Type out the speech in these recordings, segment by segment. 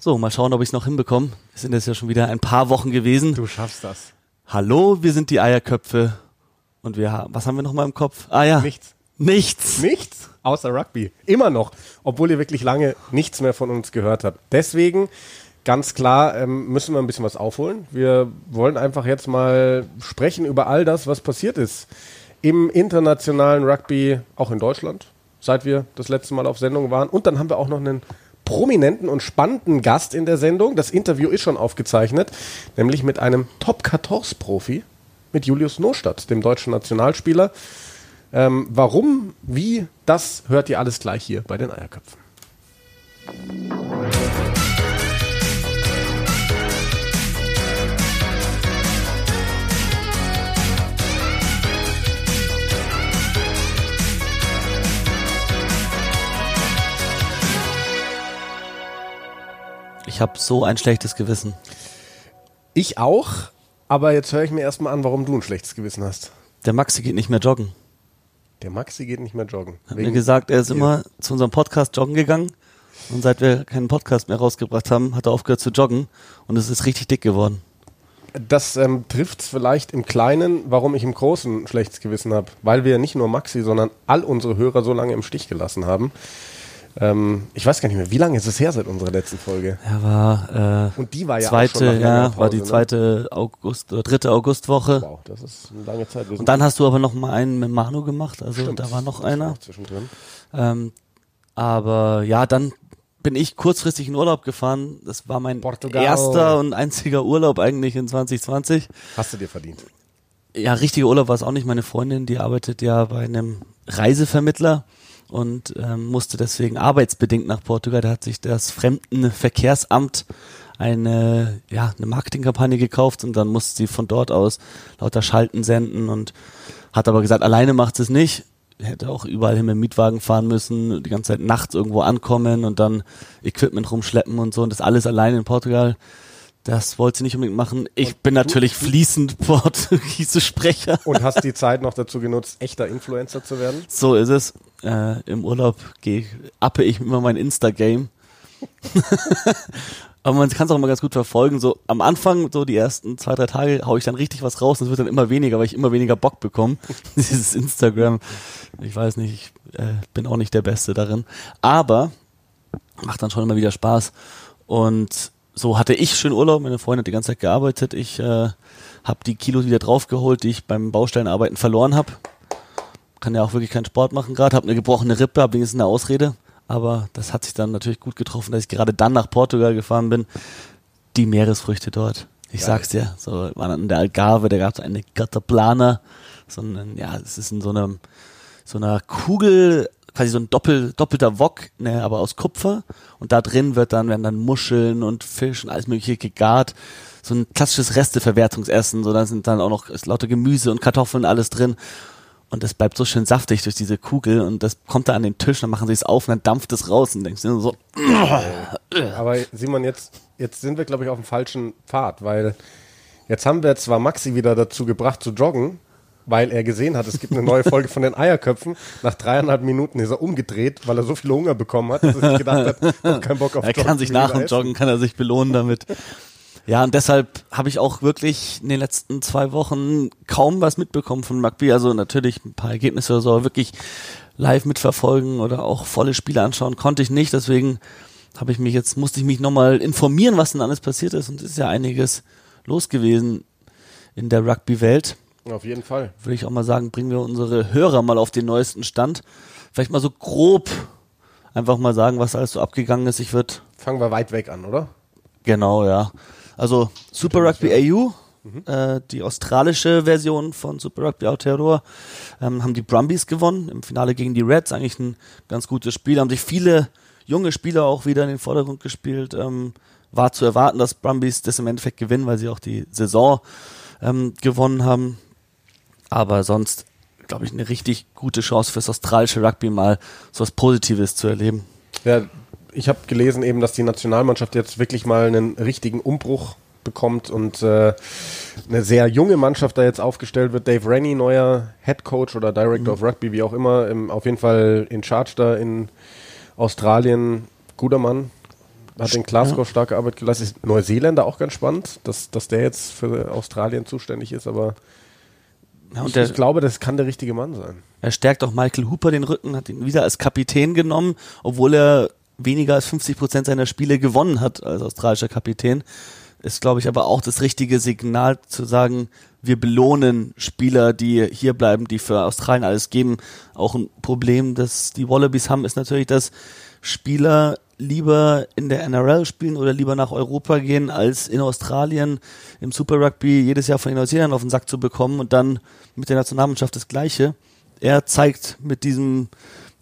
So, mal schauen, ob ich es noch hinbekomme. Es sind jetzt ja schon wieder ein paar Wochen gewesen. Du schaffst das. Hallo, wir sind die Eierköpfe. Und wir haben, was haben wir noch mal im Kopf? Ah ja. Nichts. Nichts. Nichts außer Rugby. Immer noch. Obwohl ihr wirklich lange nichts mehr von uns gehört habt. Deswegen ganz klar ähm, müssen wir ein bisschen was aufholen. Wir wollen einfach jetzt mal sprechen über all das, was passiert ist im internationalen Rugby, auch in Deutschland, seit wir das letzte Mal auf Sendung waren. Und dann haben wir auch noch einen prominenten und spannenden Gast in der Sendung. Das Interview ist schon aufgezeichnet, nämlich mit einem Top-14-Profi, mit Julius Nostadt, dem deutschen Nationalspieler. Ähm, warum, wie, das hört ihr alles gleich hier bei den Eierköpfen. Ich habe so ein schlechtes Gewissen. Ich auch, aber jetzt höre ich mir erstmal an, warum du ein schlechtes Gewissen hast. Der Maxi geht nicht mehr joggen. Der Maxi geht nicht mehr joggen. Hat mir gesagt, er ist immer zu unserem Podcast joggen gegangen. Und seit wir keinen Podcast mehr rausgebracht haben, hat er aufgehört zu joggen. Und es ist richtig dick geworden. Das ähm, trifft es vielleicht im Kleinen, warum ich im Großen ein schlechtes Gewissen habe. Weil wir nicht nur Maxi, sondern all unsere Hörer so lange im Stich gelassen haben. Ähm, ich weiß gar nicht mehr, wie lange ist es her seit unserer letzten Folge? Er war, äh, Und die war ja zweite, ja, Pause, war die ne? zweite August, oder dritte Augustwoche. Wow, das ist eine lange Zeit. Und dann hast du aber noch mal einen mit Manu gemacht, also Stimmt, da war noch einer. auch zwischendrin. Ähm, aber ja, dann bin ich kurzfristig in Urlaub gefahren. Das war mein Portugal. erster und einziger Urlaub eigentlich in 2020. Hast du dir verdient. Ja, richtiger Urlaub war es auch nicht. Meine Freundin, die arbeitet ja bei einem Reisevermittler und ähm, musste deswegen arbeitsbedingt nach Portugal. Da hat sich das Fremdenverkehrsamt eine, ja, eine Marketingkampagne gekauft und dann musste sie von dort aus lauter Schalten senden und hat aber gesagt, alleine macht sie es nicht. Hätte auch überall hin mit dem Mietwagen fahren müssen, die ganze Zeit nachts irgendwo ankommen und dann Equipment rumschleppen und so und das alles alleine in Portugal. Das wollte sie nicht unbedingt machen. Ich bin natürlich fließend Portugiesisch-Sprecher. Und hast die Zeit noch dazu genutzt, echter Influencer zu werden? So ist es. Äh, Im Urlaub gehe, appe ich immer mein Insta-Game. Aber man kann es auch immer ganz gut verfolgen. So am Anfang, so die ersten zwei, drei Tage, hau ich dann richtig was raus und es wird dann immer weniger, weil ich immer weniger Bock bekomme. Dieses Instagram. Ich weiß nicht, ich äh, bin auch nicht der Beste darin. Aber macht dann schon immer wieder Spaß. Und so hatte ich schön Urlaub. Meine Freundin hat die ganze Zeit gearbeitet. Ich äh, habe die Kilos wieder draufgeholt, die ich beim Baustellenarbeiten verloren habe. Kann ja auch wirklich keinen Sport machen gerade. Habe eine gebrochene Rippe, habe wenigstens eine Ausrede. Aber das hat sich dann natürlich gut getroffen, dass ich gerade dann nach Portugal gefahren bin. Die Meeresfrüchte dort. Ich Geil. sag's dir, so waren an der Algarve, da gab's eine Cataplana, so ein, ja, es ist in so einem, so einer Kugel, quasi so ein doppel, doppelter Wok, ne, aber aus Kupfer. Und da drin wird dann, werden dann Muscheln und Fisch und alles mögliche gegart. So ein klassisches Resteverwertungsessen, so da sind dann auch noch ist lauter Gemüse und Kartoffeln, alles drin. Und das bleibt so schön saftig durch diese Kugel und das kommt da an den Tisch, dann machen sie es auf und dann dampft es raus und denkst dir so, Aber Simon, jetzt, jetzt sind wir, glaube ich, auf dem falschen Pfad, weil jetzt haben wir zwar Maxi wieder dazu gebracht zu joggen, weil er gesehen hat, es gibt eine neue Folge von den Eierköpfen. Nach dreieinhalb Minuten ist er umgedreht, weil er so viel Hunger bekommen hat, dass er sich gedacht hat, hab keinen Bock auf er Joggen, kann sich nach dem Joggen, kann er sich belohnen damit. Ja, und deshalb habe ich auch wirklich in den letzten zwei Wochen kaum was mitbekommen von Rugby. Also natürlich ein paar Ergebnisse oder so, aber wirklich live mitverfolgen oder auch volle Spiele anschauen konnte ich nicht. Deswegen habe ich mich jetzt, musste ich mich nochmal informieren, was denn alles passiert ist. Und es ist ja einiges los gewesen in der Rugby-Welt. Auf jeden Fall. Würde ich auch mal sagen, bringen wir unsere Hörer mal auf den neuesten Stand. Vielleicht mal so grob einfach mal sagen, was alles so abgegangen ist. Ich würde Fangen wir weit weg an, oder? Genau, ja. Also Super Rugby AU, äh, die australische Version von Super Rugby Aotearoa, ähm, haben die Brumbies gewonnen im Finale gegen die Reds. Eigentlich ein ganz gutes Spiel. Haben sich viele junge Spieler auch wieder in den Vordergrund gespielt. Ähm, war zu erwarten, dass Brumbies das im Endeffekt gewinnen, weil sie auch die Saison ähm, gewonnen haben. Aber sonst, glaube ich, eine richtig gute Chance fürs australische Rugby mal so was Positives zu erleben. Ja, ich habe gelesen eben, dass die Nationalmannschaft jetzt wirklich mal einen richtigen Umbruch bekommt und äh, eine sehr junge Mannschaft da jetzt aufgestellt wird. Dave Rennie, neuer Head Coach oder Director of Rugby, wie auch immer, im, auf jeden Fall in Charge da in Australien. Guter Mann, hat in Glasgow starke Arbeit geleistet. Ist Neuseeländer auch ganz spannend, dass, dass der jetzt für Australien zuständig ist, aber Ja, ich, der, ich glaube, das kann der richtige Mann sein. er stärkt auch Michael Hooper den Rücken, hat ihn wieder als Kapitän genommen, obwohl er weniger als 50 Prozent seiner Spiele gewonnen hat als australischer Kapitän. Ist, glaube ich, aber auch das richtige Signal zu sagen, wir belohnen Spieler, die hier bleiben, die für Australien alles geben. Auch ein Problem, das die Wallabies haben, ist natürlich, dass Spieler lieber in der NRL spielen oder lieber nach Europa gehen, als in Australien im Super Rugby jedes Jahr von den Neuseeländern auf den Sack zu bekommen und dann mit der Nationalmannschaft das Gleiche. Er zeigt mit diesem,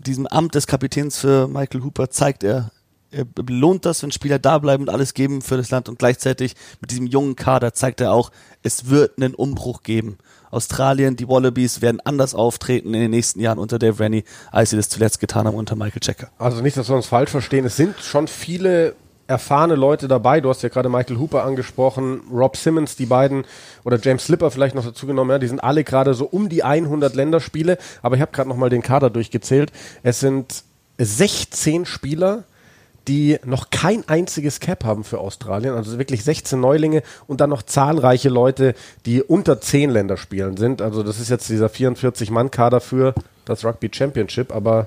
diesem Amt des Kapitäns für Michael Hooper, zeigt er, er belohnt das, wenn Spieler da bleiben und alles geben für das Land und gleichzeitig mit diesem jungen Kader zeigt er auch, es wird einen Umbruch geben. Australien, die Wallabies werden anders auftreten in den nächsten Jahren unter Dave Rennie, als sie das zuletzt getan haben unter Michael Checker. Also nicht, dass wir uns falsch verstehen. Es sind schon viele erfahrene Leute dabei. Du hast ja gerade Michael Hooper angesprochen, Rob Simmons, die beiden oder James Slipper vielleicht noch dazu genommen. Ja, die sind alle gerade so um die 100 Länderspiele. Aber ich habe gerade noch mal den Kader durchgezählt. Es sind 16 Spieler, die noch kein einziges Cap haben für Australien. Also wirklich 16 Neulinge und dann noch zahlreiche Leute, die unter 10 Länderspielen sind. Also das ist jetzt dieser 44-Mann-Kader für das Rugby Championship. Aber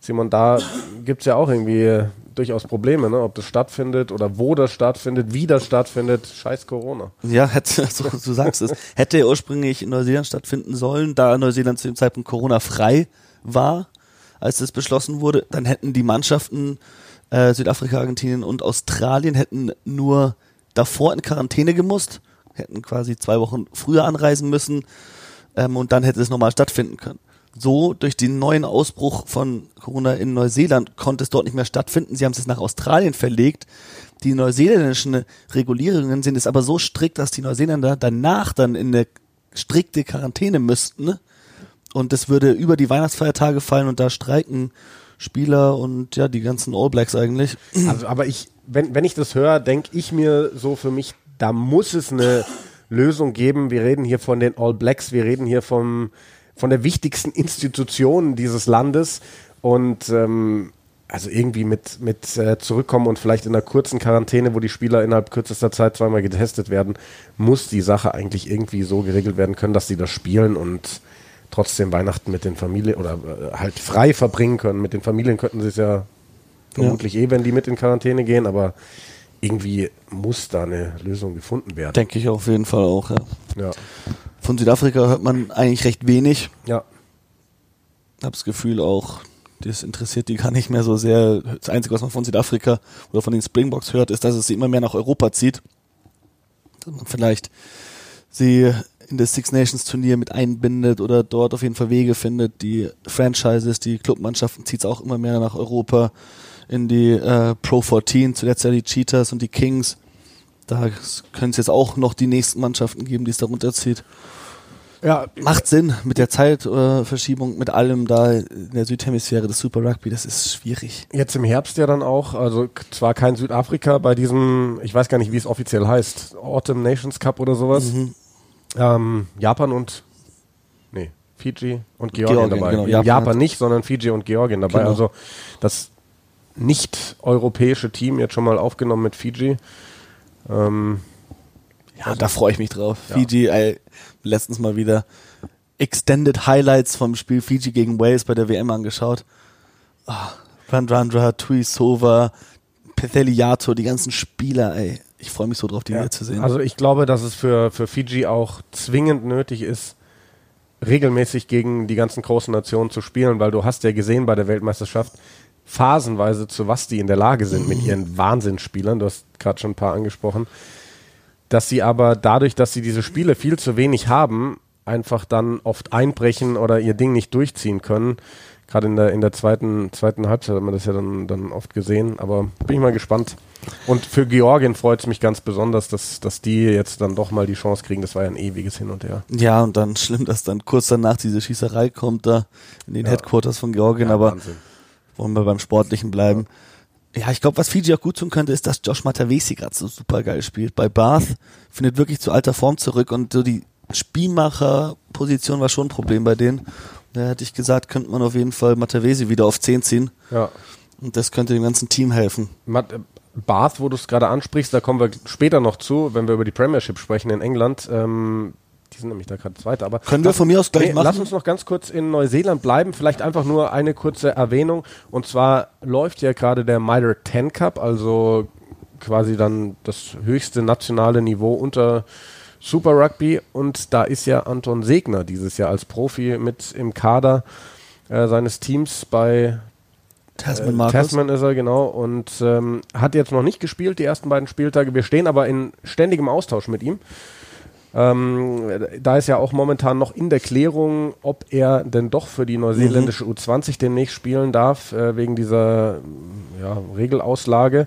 Simon, da gibt es ja auch irgendwie durchaus Probleme, ne? ob das stattfindet oder wo das stattfindet, wie das stattfindet. Scheiß Corona. Ja, hätte, so, du sagst es. Hätte ursprünglich in Neuseeland stattfinden sollen, da Neuseeland zu dem Zeitpunkt Corona-frei war, als das beschlossen wurde, dann hätten die Mannschaften äh, Südafrika, Argentinien und Australien hätten nur davor in Quarantäne gemusst, hätten quasi zwei Wochen früher anreisen müssen ähm, und dann hätte es nochmal stattfinden können. So, durch den neuen Ausbruch von Corona in Neuseeland konnte es dort nicht mehr stattfinden. Sie haben es nach Australien verlegt. Die neuseeländischen Regulierungen sind es aber so strikt, dass die Neuseeländer danach dann in eine strikte Quarantäne müssten. Und das würde über die Weihnachtsfeiertage fallen und da streiken Spieler und ja, die ganzen All Blacks eigentlich. Also, aber ich, wenn, wenn ich das höre, denke ich mir so für mich, da muss es eine Lösung geben. Wir reden hier von den All Blacks, wir reden hier vom, von der wichtigsten Institution dieses Landes und ähm, also irgendwie mit, mit äh, zurückkommen und vielleicht in einer kurzen Quarantäne, wo die Spieler innerhalb kürzester Zeit zweimal getestet werden, muss die Sache eigentlich irgendwie so geregelt werden können, dass sie das spielen und trotzdem Weihnachten mit den Familien oder äh, halt frei verbringen können. Mit den Familien könnten sie es ja vermutlich eh, wenn die mit in Quarantäne gehen, aber irgendwie muss da eine Lösung gefunden werden. Denke ich auf jeden Fall auch, ja. Ja. Von Südafrika hört man eigentlich recht wenig. ja. habe das Gefühl auch, das interessiert die gar nicht mehr so sehr. Das Einzige, was man von Südafrika oder von den Springboks hört, ist, dass es sie immer mehr nach Europa zieht. Dass man vielleicht sie in das Six Nations Turnier mit einbindet oder dort auf jeden Fall Wege findet. Die Franchises, die Clubmannschaften zieht es auch immer mehr nach Europa in die äh, Pro 14, zuletzt ja die Cheetahs und die Kings. Da können es jetzt auch noch die nächsten Mannschaften geben, die es darunter zieht. Ja, Macht Sinn mit der Zeitverschiebung, mit allem da in der Südhemisphäre des Super Rugby, das ist schwierig. Jetzt im Herbst ja dann auch, also zwar kein Südafrika bei diesem, ich weiß gar nicht, wie es offiziell heißt, Autumn Nations Cup oder sowas. Mhm. Ähm, Japan und nee, Fiji und Georgien, Georgien, dabei. genau. Japan, Japan nicht, sondern Fiji und Georgien dabei. Genau. Also das nicht-europäische Team jetzt schon mal aufgenommen mit Fiji. Ähm, Ja, da freue ich mich drauf. Ja. Fiji, ey, letztens mal wieder Extended Highlights vom Spiel Fiji gegen Wales bei der WM angeschaut. Ah, Randrandra, Tuisova, Petheliato, die ganzen Spieler, ey. Ich freue mich so drauf, die Ja. wieder zu sehen. Also ich glaube, dass es für, für Fiji auch zwingend nötig ist, regelmäßig gegen die ganzen großen Nationen zu spielen, weil du hast ja gesehen bei der Weltmeisterschaft phasenweise, zu was die in der Lage sind mit ihren Wahnsinnsspielern. Du hast gerade schon ein paar angesprochen. Dass sie aber dadurch, dass sie diese Spiele viel zu wenig haben, einfach dann oft einbrechen oder ihr Ding nicht durchziehen können. Gerade in der, in der zweiten, zweiten Halbzeit hat man das ja dann, dann oft gesehen. Aber bin ich mal gespannt. Und für Georgien freut es mich ganz besonders, dass, dass die jetzt dann doch mal die Chance kriegen. Das war ja ein ewiges Hin und Her. ja, und dann schlimm, dass dann kurz danach diese Schießerei kommt da in den Ja. Headquarters von Georgien, Ja, aber Wahnsinn. Wollen wir beim Sportlichen bleiben. Ja, ich glaube, was Fiji auch gut tun könnte, ist, dass Josh Matavesi gerade so super geil spielt. Bei Bath findet wirklich zu alter Form zurück und so die Spielmacher-Position war schon ein Problem bei denen. Da hätte ich gesagt, könnte man auf jeden Fall Matavesi wieder auf 10 ziehen Ja. und das könnte dem ganzen Team helfen. Mat Bath, wo du es gerade ansprichst, da kommen wir später noch zu, wenn wir über die Premiership sprechen in England. Ähm, die sind nämlich da gerade Zweiter. Aber Können wir von mir aus gleich nee, machen? Lass uns noch ganz kurz in Neuseeland bleiben. Vielleicht einfach nur eine kurze Erwähnung. Und zwar läuft ja gerade der Mitre 10 Cup, also quasi dann das höchste nationale Niveau unter Super Rugby. Und da ist ja Anton Segner dieses Jahr als Profi mit im Kader äh, seines Teams bei Tasman äh. Tasman ist er, genau. Und ähm, hat jetzt noch nicht gespielt, die ersten beiden Spieltage. Wir stehen aber in ständigem Austausch mit ihm. Ähm, da ist ja auch momentan noch in der Klärung, ob er denn doch für die neuseeländische U20 demnächst spielen darf, äh, wegen dieser ja, Regelauslage.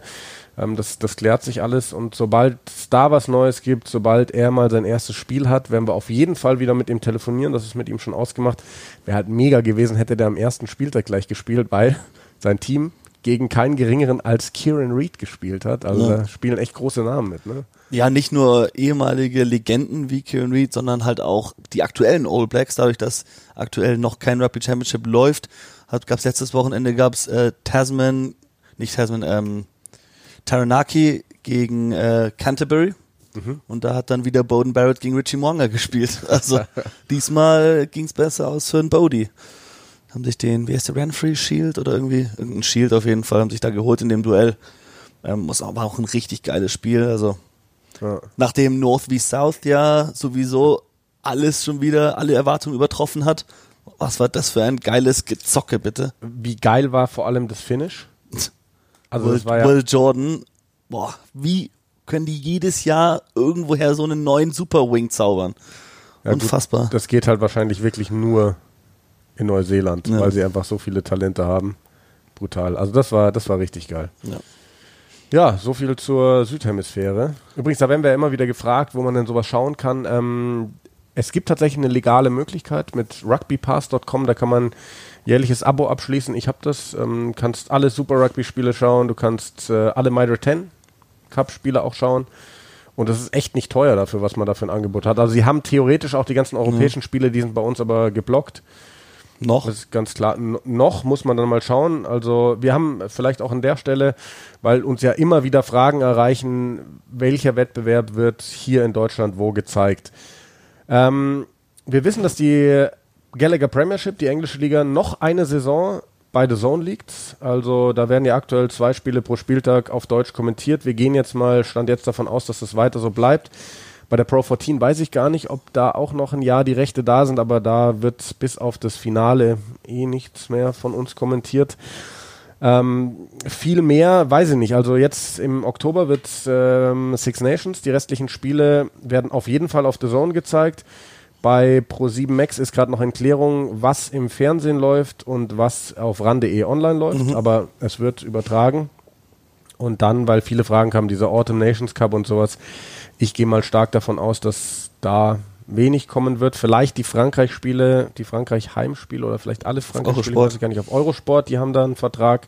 Ähm, das, das klärt sich alles und sobald es da was Neues gibt, sobald er mal sein erstes Spiel hat, werden wir auf jeden Fall wieder mit ihm telefonieren. Das ist mit ihm schon ausgemacht. Wäre halt mega gewesen, hätte der am ersten Spieltag gleich gespielt, weil sein Team gegen keinen geringeren als Kieran Reed gespielt hat. Also Ja. da spielen echt große Namen mit. Ne? Ja, nicht nur ehemalige Legenden wie Kieran Reed, sondern halt auch die aktuellen All Blacks, dadurch, dass aktuell noch kein Rugby Championship läuft, gab es letztes Wochenende gab's äh, Tasman, nicht Tasman, ähm, Taranaki gegen äh, Canterbury. Und da hat dann wieder Bowden Barrett gegen Richie Mwanga gespielt. Also diesmal ging's besser aus für den Bodie. Haben sich den, wie heißt der, Renfrey Shield oder irgendwie, irgendein Shield auf jeden Fall, haben sich da geholt in dem Duell. Ähm, muss aber auch ein richtig geiles Spiel. Also Ja. nachdem North wie South ja sowieso alles schon wieder, alle Erwartungen übertroffen hat. Was war das für ein geiles Gezocke, bitte? Wie geil war vor allem das Finish? Also Will, das war ja Will Jordan, boah, wie können die jedes Jahr irgendwoher so einen neuen Super Wing zaubern? Ja, gut, Unfassbar. das geht halt wahrscheinlich wirklich nur in Neuseeland, Ja. weil sie einfach so viele Talente haben. Brutal. Also das war, das war richtig geil. Ja. Ja, so viel zur Südhemisphäre. Übrigens, da werden wir ja immer wieder gefragt, wo man denn sowas schauen kann. Ähm, es gibt tatsächlich eine legale Möglichkeit mit rugbypass.com, da kann man jährliches Abo abschließen. Ich habe das. Ähm, kannst alle Super Rugby-Spiele schauen, du kannst äh, alle Mitre 10 Cup-Spiele auch schauen. Und das ist echt nicht teuer dafür, was man da für ein Angebot hat. Also sie haben theoretisch auch die ganzen europäischen Spiele, die sind bei uns aber geblockt. Noch? Das ist ganz klar. Noch muss man dann mal schauen. Also wir haben vielleicht auch an der Stelle, weil uns ja immer wieder Fragen erreichen, welcher Wettbewerb wird hier in Deutschland wo gezeigt. Ähm, wir wissen, dass die Gallagher Premiership, die englische Liga, noch eine Saison bei The Zone liegt. Also da werden ja aktuell zwei Spiele pro Spieltag auf Deutsch kommentiert. Wir gehen jetzt mal, stand jetzt davon aus, dass das weiter so bleibt. Bei der Pro 14 weiß ich gar nicht, ob da auch noch ein Jahr die Rechte da sind, aber da wird bis auf das Finale eh nichts mehr von uns kommentiert. Ähm, viel mehr weiß ich nicht. Also jetzt im Oktober wird ähm, Six Nations, die restlichen Spiele werden auf jeden Fall auf The Zone gezeigt. Bei Pro7 Max ist gerade noch in Klärung, was im Fernsehen läuft und was auf ran.de online läuft, aber es wird übertragen. Und dann, weil viele Fragen kamen, dieser Autumn Nations Cup und sowas, ich gehe mal stark davon aus, dass da wenig kommen wird. Vielleicht die Frankreich-Spiele, die Frankreich-Heimspiele oder vielleicht alle Frankreich-Spiele, weiß ich gar nicht, auf Eurosport, die haben da einen Vertrag.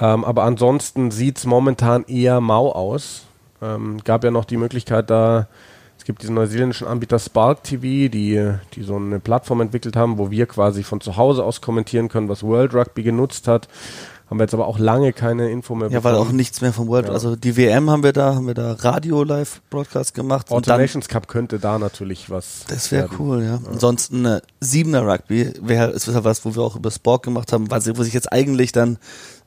Ähm, aber ansonsten sieht es momentan eher mau aus. Ähm, gab ja noch die Möglichkeit da, es gibt diesen neuseeländischen Anbieter Spark TV, die, die so eine Plattform entwickelt haben, wo wir quasi von zu Hause aus kommentieren können, was World Rugby genutzt hat. Haben wir jetzt aber auch lange keine Info mehr Ja, weil auch nichts mehr vom World, Ja. also die WM haben wir da, haben wir da Radio-Live-Broadcast gemacht. und dann, Nations Cup könnte da natürlich was. das wäre cool, ja. Ansonsten äh, Siebener Rugby wäre ist ja was, wo wir auch über Sport gemacht haben, was, wo sich jetzt eigentlich dann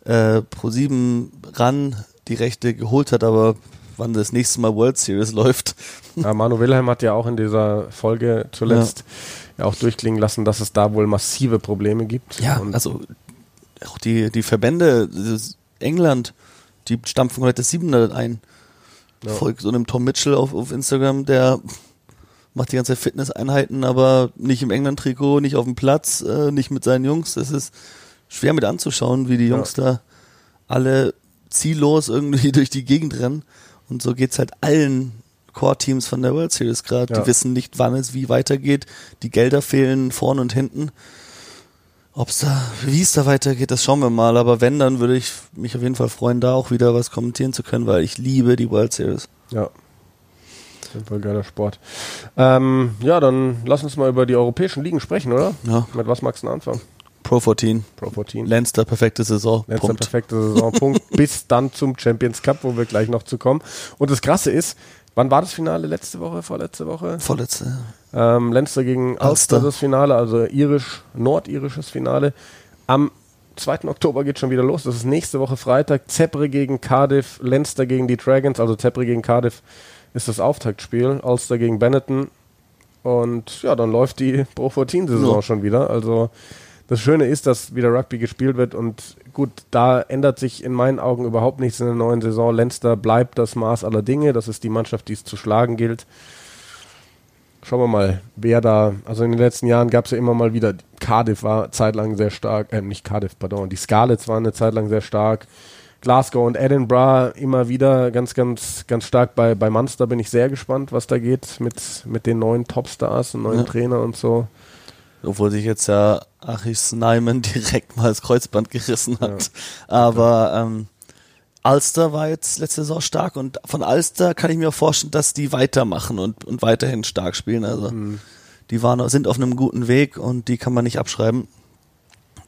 äh, pro sieben ran die Rechte geholt hat, aber wann das nächste Mal World Series läuft. Ja, Manu Wilhelm hat ja auch in dieser Folge zuletzt ja. auch durchklingen lassen, dass es da wohl massive Probleme gibt. Und also auch die, die Verbände, England, die stampfen heute Siebener ein. Ja. Folgt so einem Tom Mitchell auf, auf Instagram, der macht die ganze Zeit Fitnesseinheiten, aber nicht im England-Trikot, nicht auf dem Platz, äh, nicht mit seinen Jungs. Das ist schwer mit anzuschauen, wie die Jungs da alle ziellos irgendwie durch die Gegend rennen. Und so geht's halt allen Core-Teams von der World Series gerade. Ja. Die wissen nicht, wann es wie weitergeht. Die Gelder fehlen vorn und hinten. Ob's da, wie es da weitergeht, das schauen wir mal. Aber wenn, dann würde ich mich auf jeden Fall freuen, da auch wieder was kommentieren zu können, weil ich liebe die World Series. Ja. Auf jeden Fall geiler Sport. Ähm, ja, dann lass uns mal über die europäischen Ligen sprechen, oder? Ja. Mit was magst du denn anfangen? Pro 14. Pro 14. Leinster, perfekte Saison. Letzter Punkt. perfekte Saisonpunkt bis dann zum Champions Cup, wo wir gleich noch zu kommen. Und das Krasse ist, wann war das Finale? Letzte Woche, vorletzte Woche? Vorletzte. Ähm, Leinster gegen Ulster Ulster. das Finale, also irisch, nordirisches Finale. Am 2. Oktober geht schon wieder los. Das ist nächste Woche Freitag. Zebre gegen Cardiff, Leinster gegen die Dragons. Also Zebre gegen Cardiff ist das Auftaktspiel. Ulster gegen Benetton. Und ja, dann läuft die Pro 14-Saison Ja. schon wieder. Also das Schöne ist, dass wieder Rugby gespielt wird und gut, da ändert sich in meinen Augen überhaupt nichts in der neuen Saison. Leinster bleibt das Maß aller Dinge. Das ist die Mannschaft, die es zu schlagen gilt. Schauen wir mal, wer da, also in den letzten Jahren gab es ja immer mal wieder, Cardiff war zeitlang sehr stark, äh, nicht Cardiff, pardon, die Scarlets waren eine Zeit lang sehr stark. Glasgow und Edinburgh immer wieder ganz, ganz, ganz stark. Bei, bei Munster bin ich sehr gespannt, was da geht mit, mit den neuen Topstars und neuen Ja. Trainer und so. Obwohl sich jetzt ja Achis Nyman direkt mal das Kreuzband gerissen hat. Aber ähm, Ulster war jetzt letzte Saison stark und von Ulster kann ich mir vorstellen, dass die weitermachen und, und weiterhin stark spielen. Also die waren, sind auf einem guten Weg und die kann man nicht abschreiben.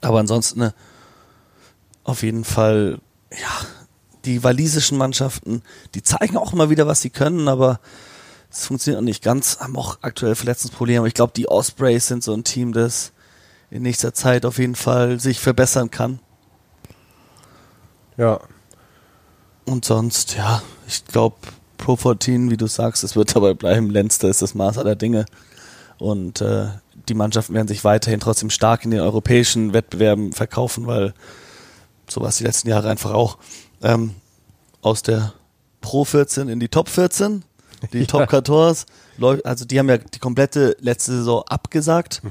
Aber ansonsten äh, auf jeden Fall, ja, die walisischen Mannschaften, die zeigen auch immer wieder, was sie können, aber es funktioniert noch nicht ganz, haben auch aktuell Verletzungsprobleme. Aber ich glaube, die Ospreys sind so ein Team, das in nächster Zeit auf jeden Fall sich verbessern kann. Ja, Und sonst, ja, ich glaube, Pro 14, wie du sagst, es wird dabei bleiben. Leinster ist das Maß aller Dinge. Und äh, die Mannschaften werden sich weiterhin trotzdem stark in den europäischen Wettbewerben verkaufen, weil sowas die letzten Jahre einfach auch ähm, aus der Pro 14 in die Top 14, die Ja. Top 14, läuft, also die haben ja die komplette letzte Saison abgesagt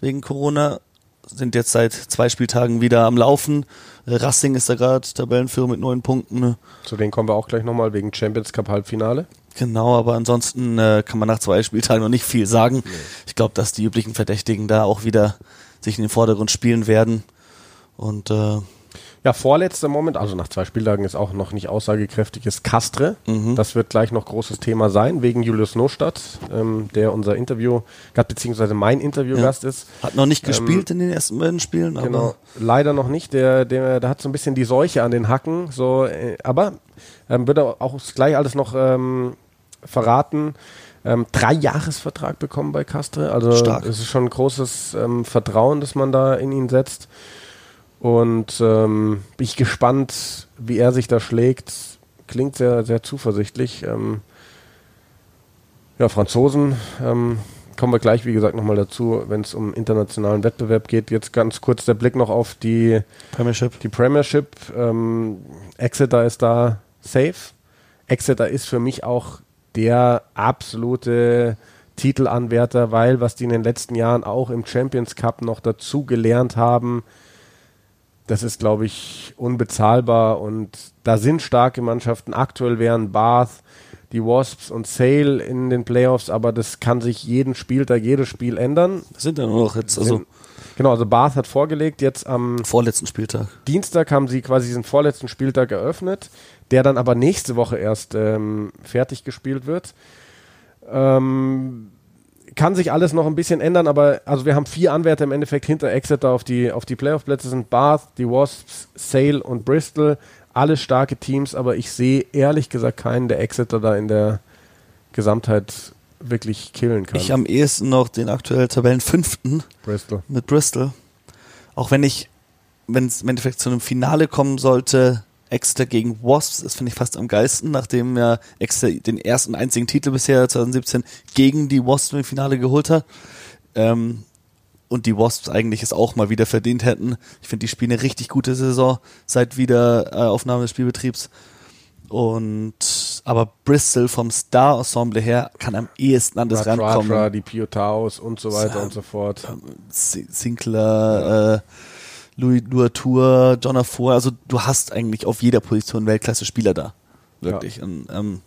wegen Corona, sind jetzt seit zwei Spieltagen wieder am Laufen. Racing ist da gerade Tabellenführer mit neun Punkten. ne? zu denen kommen wir auch gleich nochmal wegen Champions Cup Halbfinale. Genau, aber ansonsten äh, kann man nach zwei Spieltagen noch nicht viel sagen. Ich glaube, dass die üblichen Verdächtigen da auch wieder sich in den Vordergrund spielen werden. Und äh, Ja, vorletzter Moment, also nach zwei Spieltagen ist auch noch nicht aussagekräftig, ist Castre. Das wird gleich noch großes Thema sein, wegen Julius Nostadt, ähm, der unser Interview, beziehungsweise mein Interviewgast ist. hat noch nicht gespielt in den ersten beiden Spielen, Ähm, Genau, aber leider noch nicht. Der, der, der hat so ein bisschen die Seuche an den Hacken. So, äh, aber ähm, wird er auch gleich alles noch ähm, verraten. Ähm, drei Jahresvertrag bekommen bei Castre. Also Stark. es ist schon ein großes ähm, Vertrauen, das man da in ihn setzt. Und ähm, bin ich gespannt, wie er sich da schlägt. Klingt sehr, sehr zuversichtlich. Ähm, ja, Franzosen ähm, kommen wir gleich, wie gesagt, nochmal dazu, wenn es um internationalen Wettbewerb geht. Jetzt ganz kurz der Blick noch auf die, Premiership. die Premiership. Ähm, Exeter ist da safe. Exeter ist für mich auch der absolute Titelanwärter, weil was die in den letzten Jahren auch im Champions Cup noch dazu gelernt haben, das ist, glaube ich, unbezahlbar und da sind starke Mannschaften. Aktuell wären Bath, die Wasps und Sale in den Playoffs, aber das kann sich jeden Spieltag, jedes Spiel ändern. Das sind ja nur noch jetzt, also genau, also Bath hat vorgelegt, jetzt am vorletzten Spieltag. Dienstag haben sie quasi diesen vorletzten Spieltag eröffnet, der dann aber nächste Woche erst ähm, fertig gespielt wird. Ähm, kann sich alles noch ein bisschen ändern, aber also wir haben vier Anwärter im Endeffekt hinter Exeter auf die, auf die Playoff-Plätze sind Bath, die Wasps, Sale und Bristol. Alles starke Teams, aber ich sehe ehrlich gesagt keinen, der Exeter da in der Gesamtheit wirklich killen kann. Ich am ehesten noch den aktuell Tabellenfünften Bristol. mit Bristol. Auch wenn ich, wenn es im Endeffekt zu einem Finale kommen sollte, Exeter gegen Wasps, das finde ich fast am geilsten, nachdem ja Exeter den ersten einzigen Titel bisher 2017 gegen die Wasps im Finale geholt hat. Ähm, und die Wasps eigentlich es auch mal wieder verdient hätten. Ich finde, die spielen eine richtig gute Saison seit wieder äh, Aufnahme des Spielbetriebs. Und aber Bristol vom Star-Ensemble her kann am ehesten an das Ratra, rankommen. die Piotaus und so weiter Sam- und so fort. Sinclair, äh, Louis Louatour, John Afour, also du hast eigentlich auf jeder Position Weltklasse-Spieler da. Wirklich. Und, ähm,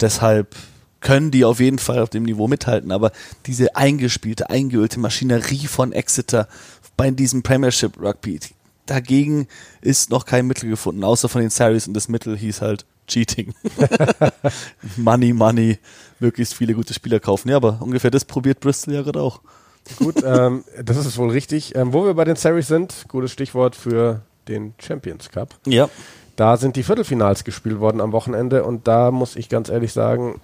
deshalb können die auf jeden Fall auf dem Niveau mithalten, aber diese eingespielte, eingeölte Maschinerie von Exeter bei diesem Premiership Rugby, dagegen ist noch kein Mittel gefunden, außer von den Series und das Mittel hieß halt Cheating. money, money, möglichst viele gute Spieler kaufen. Ja, aber ungefähr das probiert Bristol ja gerade auch. Gut, ähm, das ist wohl richtig. Ähm, wo wir bei den Series sind, gutes Stichwort für den Champions Cup. Ja. Da sind die Viertelfinals gespielt worden am Wochenende und da muss ich ganz ehrlich sagen,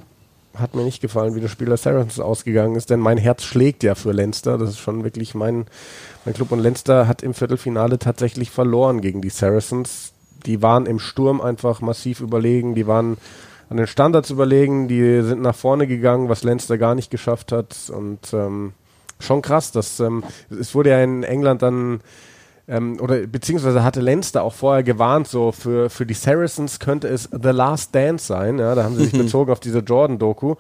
hat mir nicht gefallen, wie das Spiel der Saracens ausgegangen ist, denn mein Herz schlägt ja für Leinster. Das ist schon wirklich mein, mein Club und Leinster hat im Viertelfinale tatsächlich verloren gegen die Saracens. Die waren im Sturm einfach massiv überlegen, die waren an den Standards überlegen, die sind nach vorne gegangen, was Leinster gar nicht geschafft hat und ähm, schon krass, dass ähm, es wurde ja in England dann ähm, oder beziehungsweise hatte Leinster auch vorher gewarnt, so für, für die Saracens könnte es The Last Dance sein. Ja, da haben sie sich bezogen auf diese Jordan-Doku.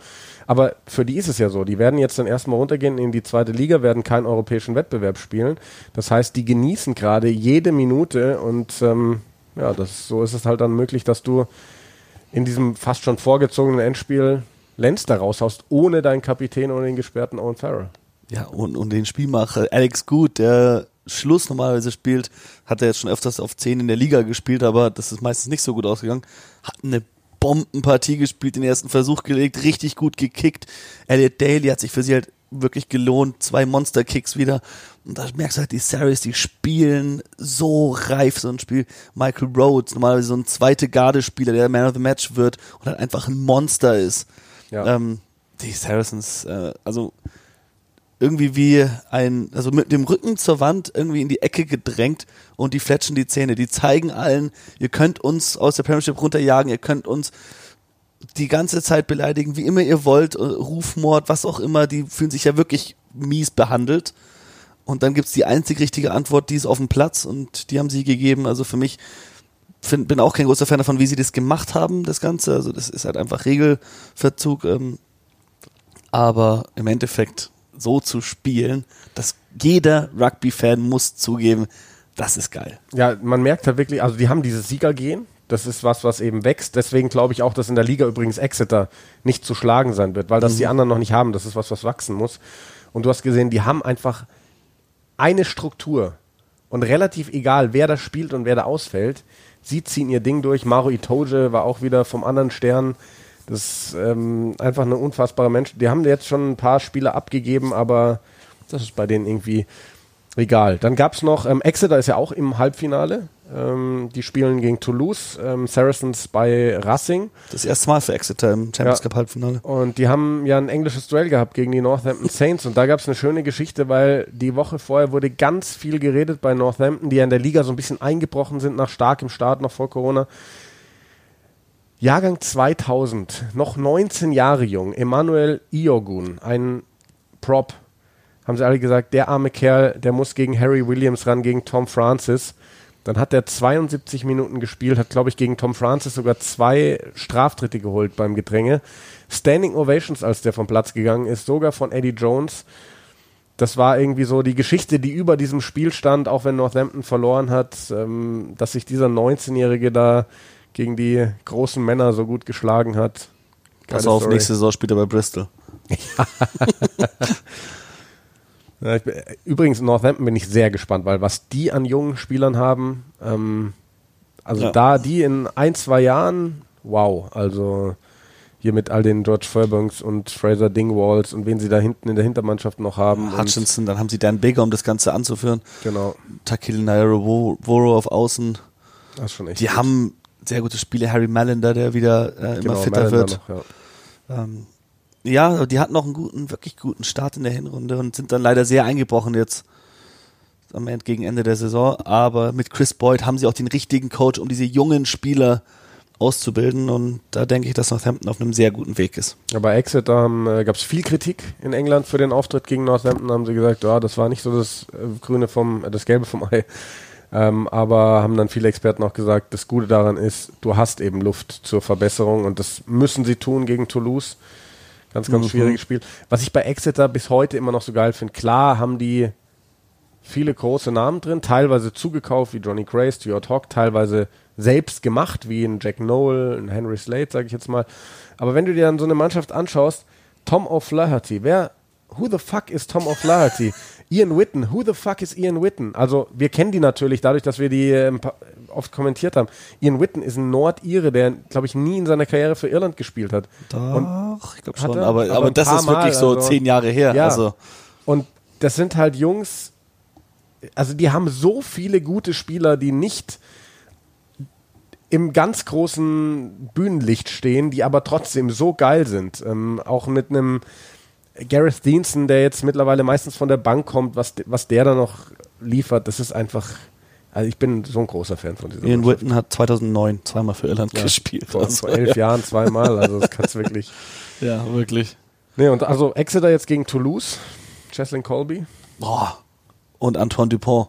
Aber für die ist es ja so. Die werden jetzt dann erstmal runtergehen in die zweite Liga, werden keinen europäischen Wettbewerb spielen. Das heißt, die genießen gerade jede Minute und ähm, ja, das, so ist es halt dann möglich, dass du in diesem fast schon vorgezogenen Endspiel Leinster raushaust, ohne deinen Kapitän oder den gesperrten Owen Farrell. Ja, und, und den Spielmacher Alex Good, der Schluss normalerweise spielt, hat er jetzt schon öfters auf 10 in der Liga gespielt, aber das ist meistens nicht so gut ausgegangen. Hat eine Bombenpartie gespielt, den ersten Versuch gelegt, richtig gut gekickt. Elliot Daly hat sich für sie halt wirklich gelohnt, zwei Monster-Kicks wieder. Und da merkst du halt, die Saris, die spielen so reif so ein Spiel. Michael Rhodes, normalerweise so ein zweite Garde-Spieler, der Man of the Match wird und halt einfach ein Monster ist. Ja. Ähm, die Saracens, äh, also irgendwie wie ein, also mit dem Rücken zur Wand irgendwie in die Ecke gedrängt und die fletschen die Zähne. Die zeigen allen, ihr könnt uns aus der Premiership runterjagen, ihr könnt uns die ganze Zeit beleidigen, wie immer ihr wollt, äh, Rufmord, was auch immer, die fühlen sich ja wirklich mies behandelt. Und dann gibt's die einzig richtige Antwort, die ist auf dem Platz und die haben sie gegeben. Also für mich find, bin auch kein großer Fan davon, wie sie das gemacht haben, das Ganze. Also das ist halt einfach Regelverzug. Ähm, aber im Endeffekt so zu spielen, dass jeder Rugby-Fan muss zugeben, das ist geil. Ja, man merkt halt wirklich, also die haben dieses Siegergehen. Das ist was, was eben wächst. Deswegen glaube ich auch, dass in der Liga übrigens Exeter nicht zu schlagen sein wird, weil das Mhm. die anderen noch nicht haben. Das ist was, was wachsen muss. Und du hast gesehen, die haben einfach eine Struktur. Und relativ egal, wer da spielt und wer da ausfällt, sie ziehen ihr Ding durch. Maro Itoje war auch wieder vom anderen Stern. Das ist ähm, einfach eine unfassbare Mensch. Die haben jetzt schon ein paar Spiele abgegeben, aber das ist bei denen irgendwie egal. Dann gab es noch, ähm, Exeter ist ja auch im Halbfinale. Ähm, die spielen gegen Toulouse, ähm, Saracens bei Racing. Das erste Mal für Exeter im Champions Ja. Cup Halbfinale. Und die haben ja ein englisches Duell gehabt gegen die Northampton Saints. Und da gab es eine schöne Geschichte, weil die Woche vorher wurde ganz viel geredet bei Northampton, die ja in der Liga so ein bisschen eingebrochen sind nach starkem Start noch vor Corona. Jahrgang 2000, noch 19 Jahre jung, Emanuel Iogun, ein Prop, haben sie alle gesagt, der arme Kerl, der muss gegen Harry Williams ran, gegen Tom Francis. Dann hat er 72 Minuten gespielt, hat, glaube ich, gegen Tom Francis sogar zwei Straftritte geholt beim Gedränge. Standing Ovations, als der vom Platz gegangen ist, sogar von Eddie Jones. Das war irgendwie so die Geschichte, die über diesem Spiel stand, auch wenn Northampton verloren hat, ähm, dass sich dieser 19-Jährige da gegen die großen Männer so gut geschlagen hat. Pass auf, Story. nächste Saison spielt er bei Bristol. Ja, ich bin, äh, übrigens, Northampton bin ich sehr gespannt, weil was die an jungen Spielern haben, ähm, also Ja. da die in ein, zwei Jahren, wow, also hier mit all den George Furbanks und Fraser Dingwalls und wen sie da hinten in der Hintermannschaft noch haben. Hutchinson, dann haben sie Dan Baker, um das Ganze anzuführen. genau, Takil Nairo auf Außen. das ist schon echt Die gut. haben sehr gute Spiele. Harry Mallender, der wieder äh, immer Genau, fitter Mallender wird. noch, ja. Ähm, ja, die hatten noch einen guten, wirklich guten Start in der Hinrunde und sind dann leider sehr eingebrochen jetzt am Ende, gegen Ende der Saison. Aber mit Chris Boyd haben sie auch den richtigen Coach, um diese jungen Spieler auszubilden. Und da denke ich, dass Northampton auf einem sehr guten Weg ist. Ja, bei Exeter äh, gab es viel Kritik in England für den Auftritt gegen Northampton. Haben sie gesagt, ja, das war nicht so das äh, Grüne vom, äh, das Gelbe vom Ei. Ähm, aber haben dann viele Experten auch gesagt, das Gute daran ist, du hast eben Luft zur Verbesserung und das müssen sie tun gegen Toulouse. Ganz, ganz Mhm. schwieriges Spiel. Was ich bei Exeter bis heute immer noch so geil finde, klar haben die viele große Namen drin, teilweise zugekauft wie Johnny Gray, Stuart Hawk, teilweise selbst gemacht wie ein Jack Noel, ein Henry Slade, sage ich jetzt mal. Aber wenn du dir dann so eine Mannschaft anschaust, Tom O'Flaherty, wer, who the fuck ist Tom O'Flaherty? Ian Witten, who the fuck ist Ian Witten? Also wir kennen die natürlich dadurch, dass wir die ähm, pa- oft kommentiert haben. Ian Witten ist ein Nordire, der, glaube ich, nie in seiner Karriere für Irland gespielt hat. Und Doch, ich glaube schon. er? Aber, Aber aber, das ist wirklich Mal, so also- zehn Jahre her. Ja. Also, Und das sind halt Jungs, also die haben so viele gute Spieler, die nicht im ganz großen Bühnenlicht stehen, die aber trotzdem so geil sind. Ähm, auch mit einem Gareth Deanson, der jetzt mittlerweile meistens von der Bank kommt, was, was der da noch liefert, das ist einfach. Also ich bin so ein großer Fan von diesem. Ian Witten hat 2009 zweimal für Irland ja, gespielt. Vor, also, vor elf ja. Jahren zweimal, also das kannst wirklich. ja, wirklich. Nee, und also Exeter jetzt gegen Toulouse, Cheslin Colby. Boah. Und Antoine Dupont.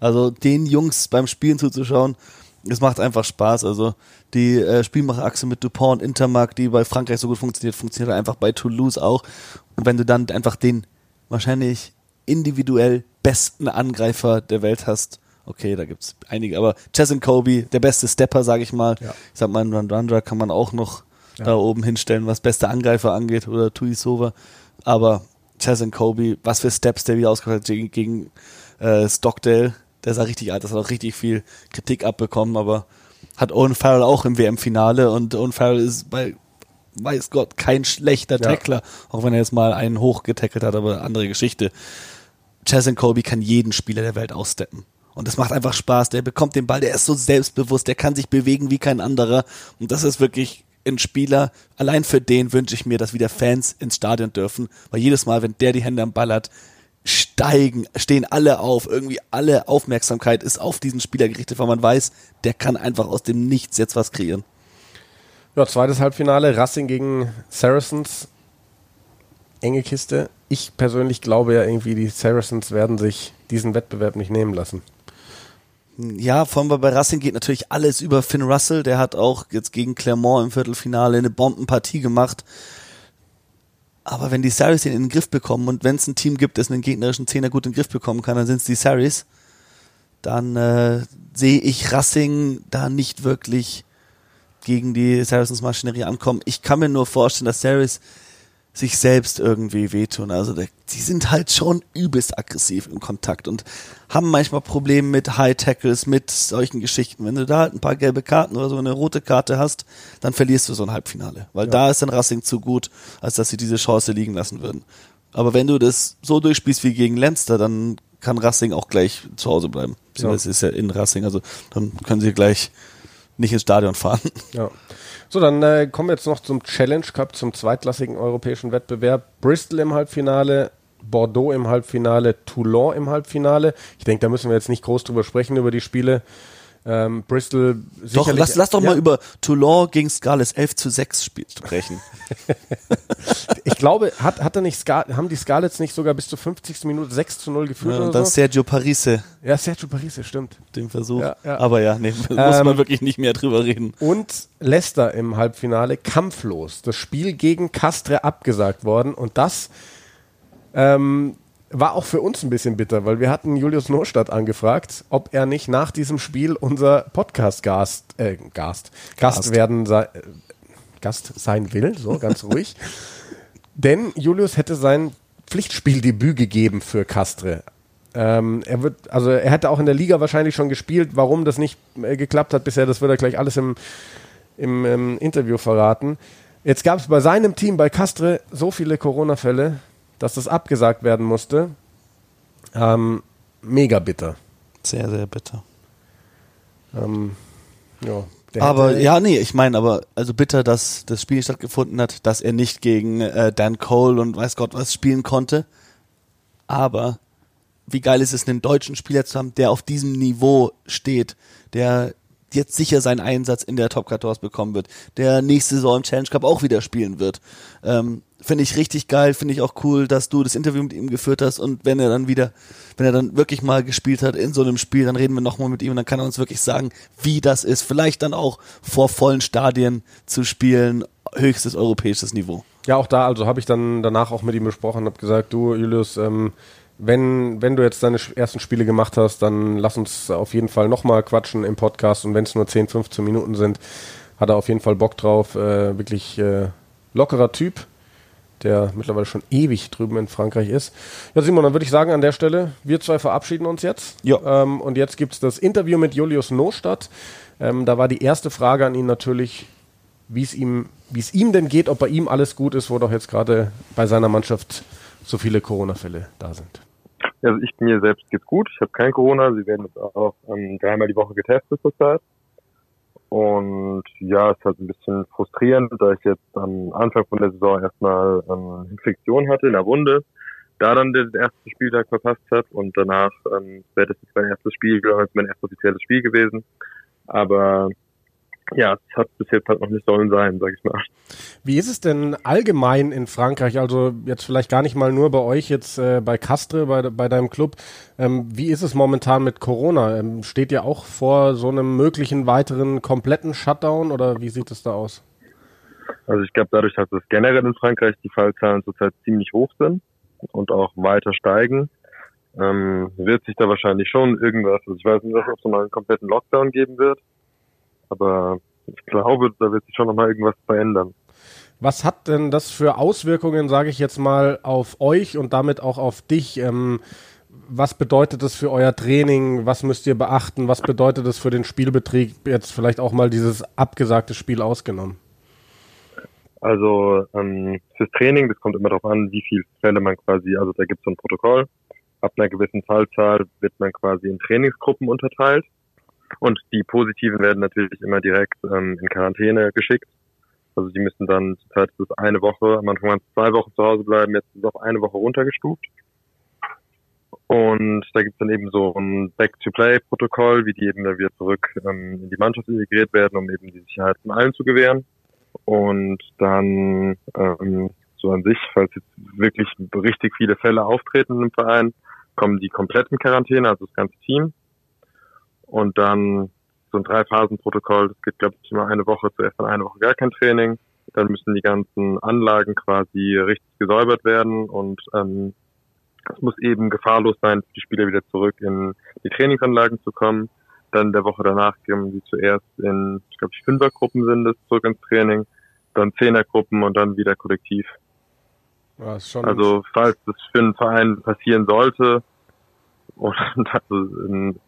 Also den Jungs beim Spielen zuzuschauen, es macht einfach Spaß. Also die äh, Spielmacherachse mit Dupont und Intermark, die bei Frankreich so gut funktioniert, funktioniert einfach bei Toulouse auch. Und wenn du dann einfach den wahrscheinlich individuell besten Angreifer der Welt hast, okay, da gibt's einige, aber Chesson Kobe, der beste Stepper, sage ich mal. Ja. Ich sag mal, Randra kann man auch noch ja. da oben hinstellen, was beste Angreifer angeht, oder Tuisova. Aber Chesson Kobe, was für Steps der wieder ausgeführt hat gegen, gegen äh, Stockdale, der sah richtig alt, das hat auch richtig viel Kritik abbekommen, aber hat Owen Farrell auch im WM-Finale und Owen Farrell ist bei weiß Gott kein schlechter Tackler, ja. auch wenn er jetzt mal einen hochgetackelt hat, aber andere Geschichte. Chaz Kobe kann jeden Spieler der Welt aussteppen. Und es macht einfach Spaß. Der bekommt den Ball, der ist so selbstbewusst, der kann sich bewegen wie kein anderer. Und das ist wirklich ein Spieler. Allein für den wünsche ich mir, dass wieder Fans ins Stadion dürfen. Weil jedes Mal, wenn der die Hände am Ball hat, steigen, stehen alle auf. Irgendwie alle Aufmerksamkeit ist auf diesen Spieler gerichtet, weil man weiß, der kann einfach aus dem Nichts jetzt was kreieren. Ja, zweites Halbfinale, Racing gegen Saracens. Enge Kiste. Ich persönlich glaube ja irgendwie, die Saracens werden sich diesen Wettbewerb nicht nehmen lassen. Ja, vor allem bei Racing geht natürlich alles über Finn Russell. Der hat auch jetzt gegen Clermont im Viertelfinale eine Bombenpartie gemacht. Aber wenn die Saris den in den Griff bekommen und wenn es ein Team gibt, das einen gegnerischen Zehner gut in den Griff bekommen kann, dann sind es die Saris. Dann äh, sehe ich Racing da nicht wirklich gegen die Saracens Maschinerie ankommen. Ich kann mir nur vorstellen, dass Saris sich selbst irgendwie wehtun. Also die sind halt schon übelst aggressiv im Kontakt und haben manchmal Probleme mit High Tackles, mit solchen Geschichten. Wenn du da halt ein paar gelbe Karten oder so eine rote Karte hast, dann verlierst du so ein Halbfinale. Weil ja. da ist dann Racing zu gut, als dass sie diese Chance liegen lassen würden. Aber wenn du das so durchspielst wie gegen Lenster, dann kann Racing auch gleich zu Hause bleiben. Ja. Das ist ja in Racing, also dann können sie gleich nicht ins Stadion fahren. Ja. So, dann äh, kommen wir jetzt noch zum Challenge Cup, zum zweitklassigen europäischen Wettbewerb. Bristol im Halbfinale, Bordeaux im Halbfinale, Toulon im Halbfinale. Ich denke, da müssen wir jetzt nicht groß drüber sprechen, über die Spiele. Ähm, Bristol Doch, lass, lass doch ja. mal über Toulon gegen Scarlett 11 zu 6 sprechen. ich glaube, hat, hat er nicht Scar haben die Scarlets nicht sogar bis zur 50. Minute 6 zu 0 geführt ja, und dann so? Sergio Parise. Ja, Sergio Parise, stimmt. Den Versuch. Ja, ja. Aber ja, nee, muss ähm, man wirklich nicht mehr drüber reden. Und Leicester im Halbfinale kampflos. Das Spiel gegen Castre abgesagt worden und das ähm, war auch für uns ein bisschen bitter, weil wir hatten Julius Norstadt angefragt, ob er nicht nach diesem Spiel unser Podcast-Gast, äh, Gast, Gast, Gast werden sei, äh, Gast sein will, so ganz ruhig. Denn Julius hätte sein Pflichtspieldebüt gegeben für Castre. Ähm, er wird, also er hätte auch in der Liga wahrscheinlich schon gespielt. Warum das nicht äh, geklappt hat bisher, das wird er gleich alles im, im, im ähm, Interview verraten. Jetzt gab es bei seinem Team, bei Castre, so viele Corona-Fälle, dass das abgesagt werden musste. Ähm, mega bitter. Sehr, sehr bitter. Ähm, ja, aber ja, nee, ich meine, aber also bitter, dass das Spiel stattgefunden hat, dass er nicht gegen äh, Dan Cole und weiß Gott was spielen konnte. Aber wie geil ist es, einen deutschen Spieler zu haben, der auf diesem Niveau steht, der jetzt sicher seinen Einsatz in der Top 14 bekommen wird, der nächste Saison im Challenge Cup auch wieder spielen wird. Ähm, finde ich richtig geil, finde ich auch cool, dass du das Interview mit ihm geführt hast und wenn er dann wieder, wenn er dann wirklich mal gespielt hat in so einem Spiel, dann reden wir nochmal mit ihm und dann kann er uns wirklich sagen, wie das ist. Vielleicht dann auch vor vollen Stadien zu spielen, höchstes europäisches Niveau. Ja, auch da, also habe ich dann danach auch mit ihm besprochen, habe gesagt, du Julius, ähm, wenn, wenn du jetzt deine ersten Spiele gemacht hast, dann lass uns auf jeden Fall nochmal quatschen im Podcast und wenn es nur 10, 15 Minuten sind, hat er auf jeden Fall Bock drauf, äh, wirklich äh, lockerer Typ der mittlerweile schon ewig drüben in Frankreich ist. Ja, Simon, dann würde ich sagen an der Stelle, wir zwei verabschieden uns jetzt. Ja. Ähm, und jetzt gibt es das Interview mit Julius Nostadt. Ähm, da war die erste Frage an ihn natürlich, wie es ihm, wie es ihm denn geht, ob bei ihm alles gut ist, wo doch jetzt gerade bei seiner Mannschaft so viele Corona-Fälle da sind. Also ich mir selbst geht's gut. Ich habe kein Corona. Sie werden jetzt auch ähm, dreimal die Woche getestet zurzeit. Und ja, es ist halt ein bisschen frustrierend, da ich jetzt am Anfang von der Saison erstmal ähm, Infektion hatte in der Wunde, da dann den ersten Spieltag verpasst hat und danach ähm, wäre das jetzt mein erstes Spiel, glaube ich, mein erstes offizielles Spiel gewesen. Aber ja, es hat bis jetzt halt noch nicht sollen sein, sag ich mal. Wie ist es denn allgemein in Frankreich? Also jetzt vielleicht gar nicht mal nur bei euch, jetzt äh, bei Castre, bei, bei deinem Club. Ähm, wie ist es momentan mit Corona? Ähm, steht ihr auch vor so einem möglichen weiteren kompletten Shutdown oder wie sieht es da aus? Also ich glaube, dadurch, dass es generell in Frankreich die Fallzahlen zurzeit ziemlich hoch sind und auch weiter steigen, ähm, wird sich da wahrscheinlich schon irgendwas, also ich weiß nicht, ob es mal einen kompletten Lockdown geben wird aber ich glaube, da wird sich schon nochmal irgendwas verändern. Was hat denn das für Auswirkungen, sage ich jetzt mal, auf euch und damit auch auf dich? Ähm, was bedeutet das für euer Training? Was müsst ihr beachten? Was bedeutet das für den Spielbetrieb? Jetzt vielleicht auch mal dieses abgesagte Spiel ausgenommen. Also ähm, fürs Training, das kommt immer darauf an, wie viele Fälle man quasi, also da gibt es so ein Protokoll. Ab einer gewissen Fallzahl wird man quasi in Trainingsgruppen unterteilt. Und die Positiven werden natürlich immer direkt ähm, in Quarantäne geschickt. Also die müssen dann zurzeit bis eine Woche, am Anfang waren es zwei Wochen zu Hause bleiben, jetzt ist es auf eine Woche runtergestuft. Und da gibt es dann eben so ein Back-to-Play-Protokoll, wie die eben dann wieder zurück ähm, in die Mannschaft integriert werden, um eben die Sicherheit von allen zu gewähren. Und dann ähm, so an sich, falls jetzt wirklich richtig viele Fälle auftreten im Verein, kommen die kompletten Quarantäne, also das ganze Team. Und dann so ein Drei-Phasen-Protokoll, das geht, glaube ich, immer eine Woche, zuerst dann eine Woche gar kein Training. Dann müssen die ganzen Anlagen quasi richtig gesäubert werden und ähm, es muss eben gefahrlos sein, für die Spieler wieder zurück in die Trainingsanlagen zu kommen. Dann der Woche danach gehen sie zuerst in, ich glaube, Fünfergruppen sind es, zurück ins Training, dann Zehnergruppen und dann wieder kollektiv. Ja, also falls das für einen Verein passieren sollte, und das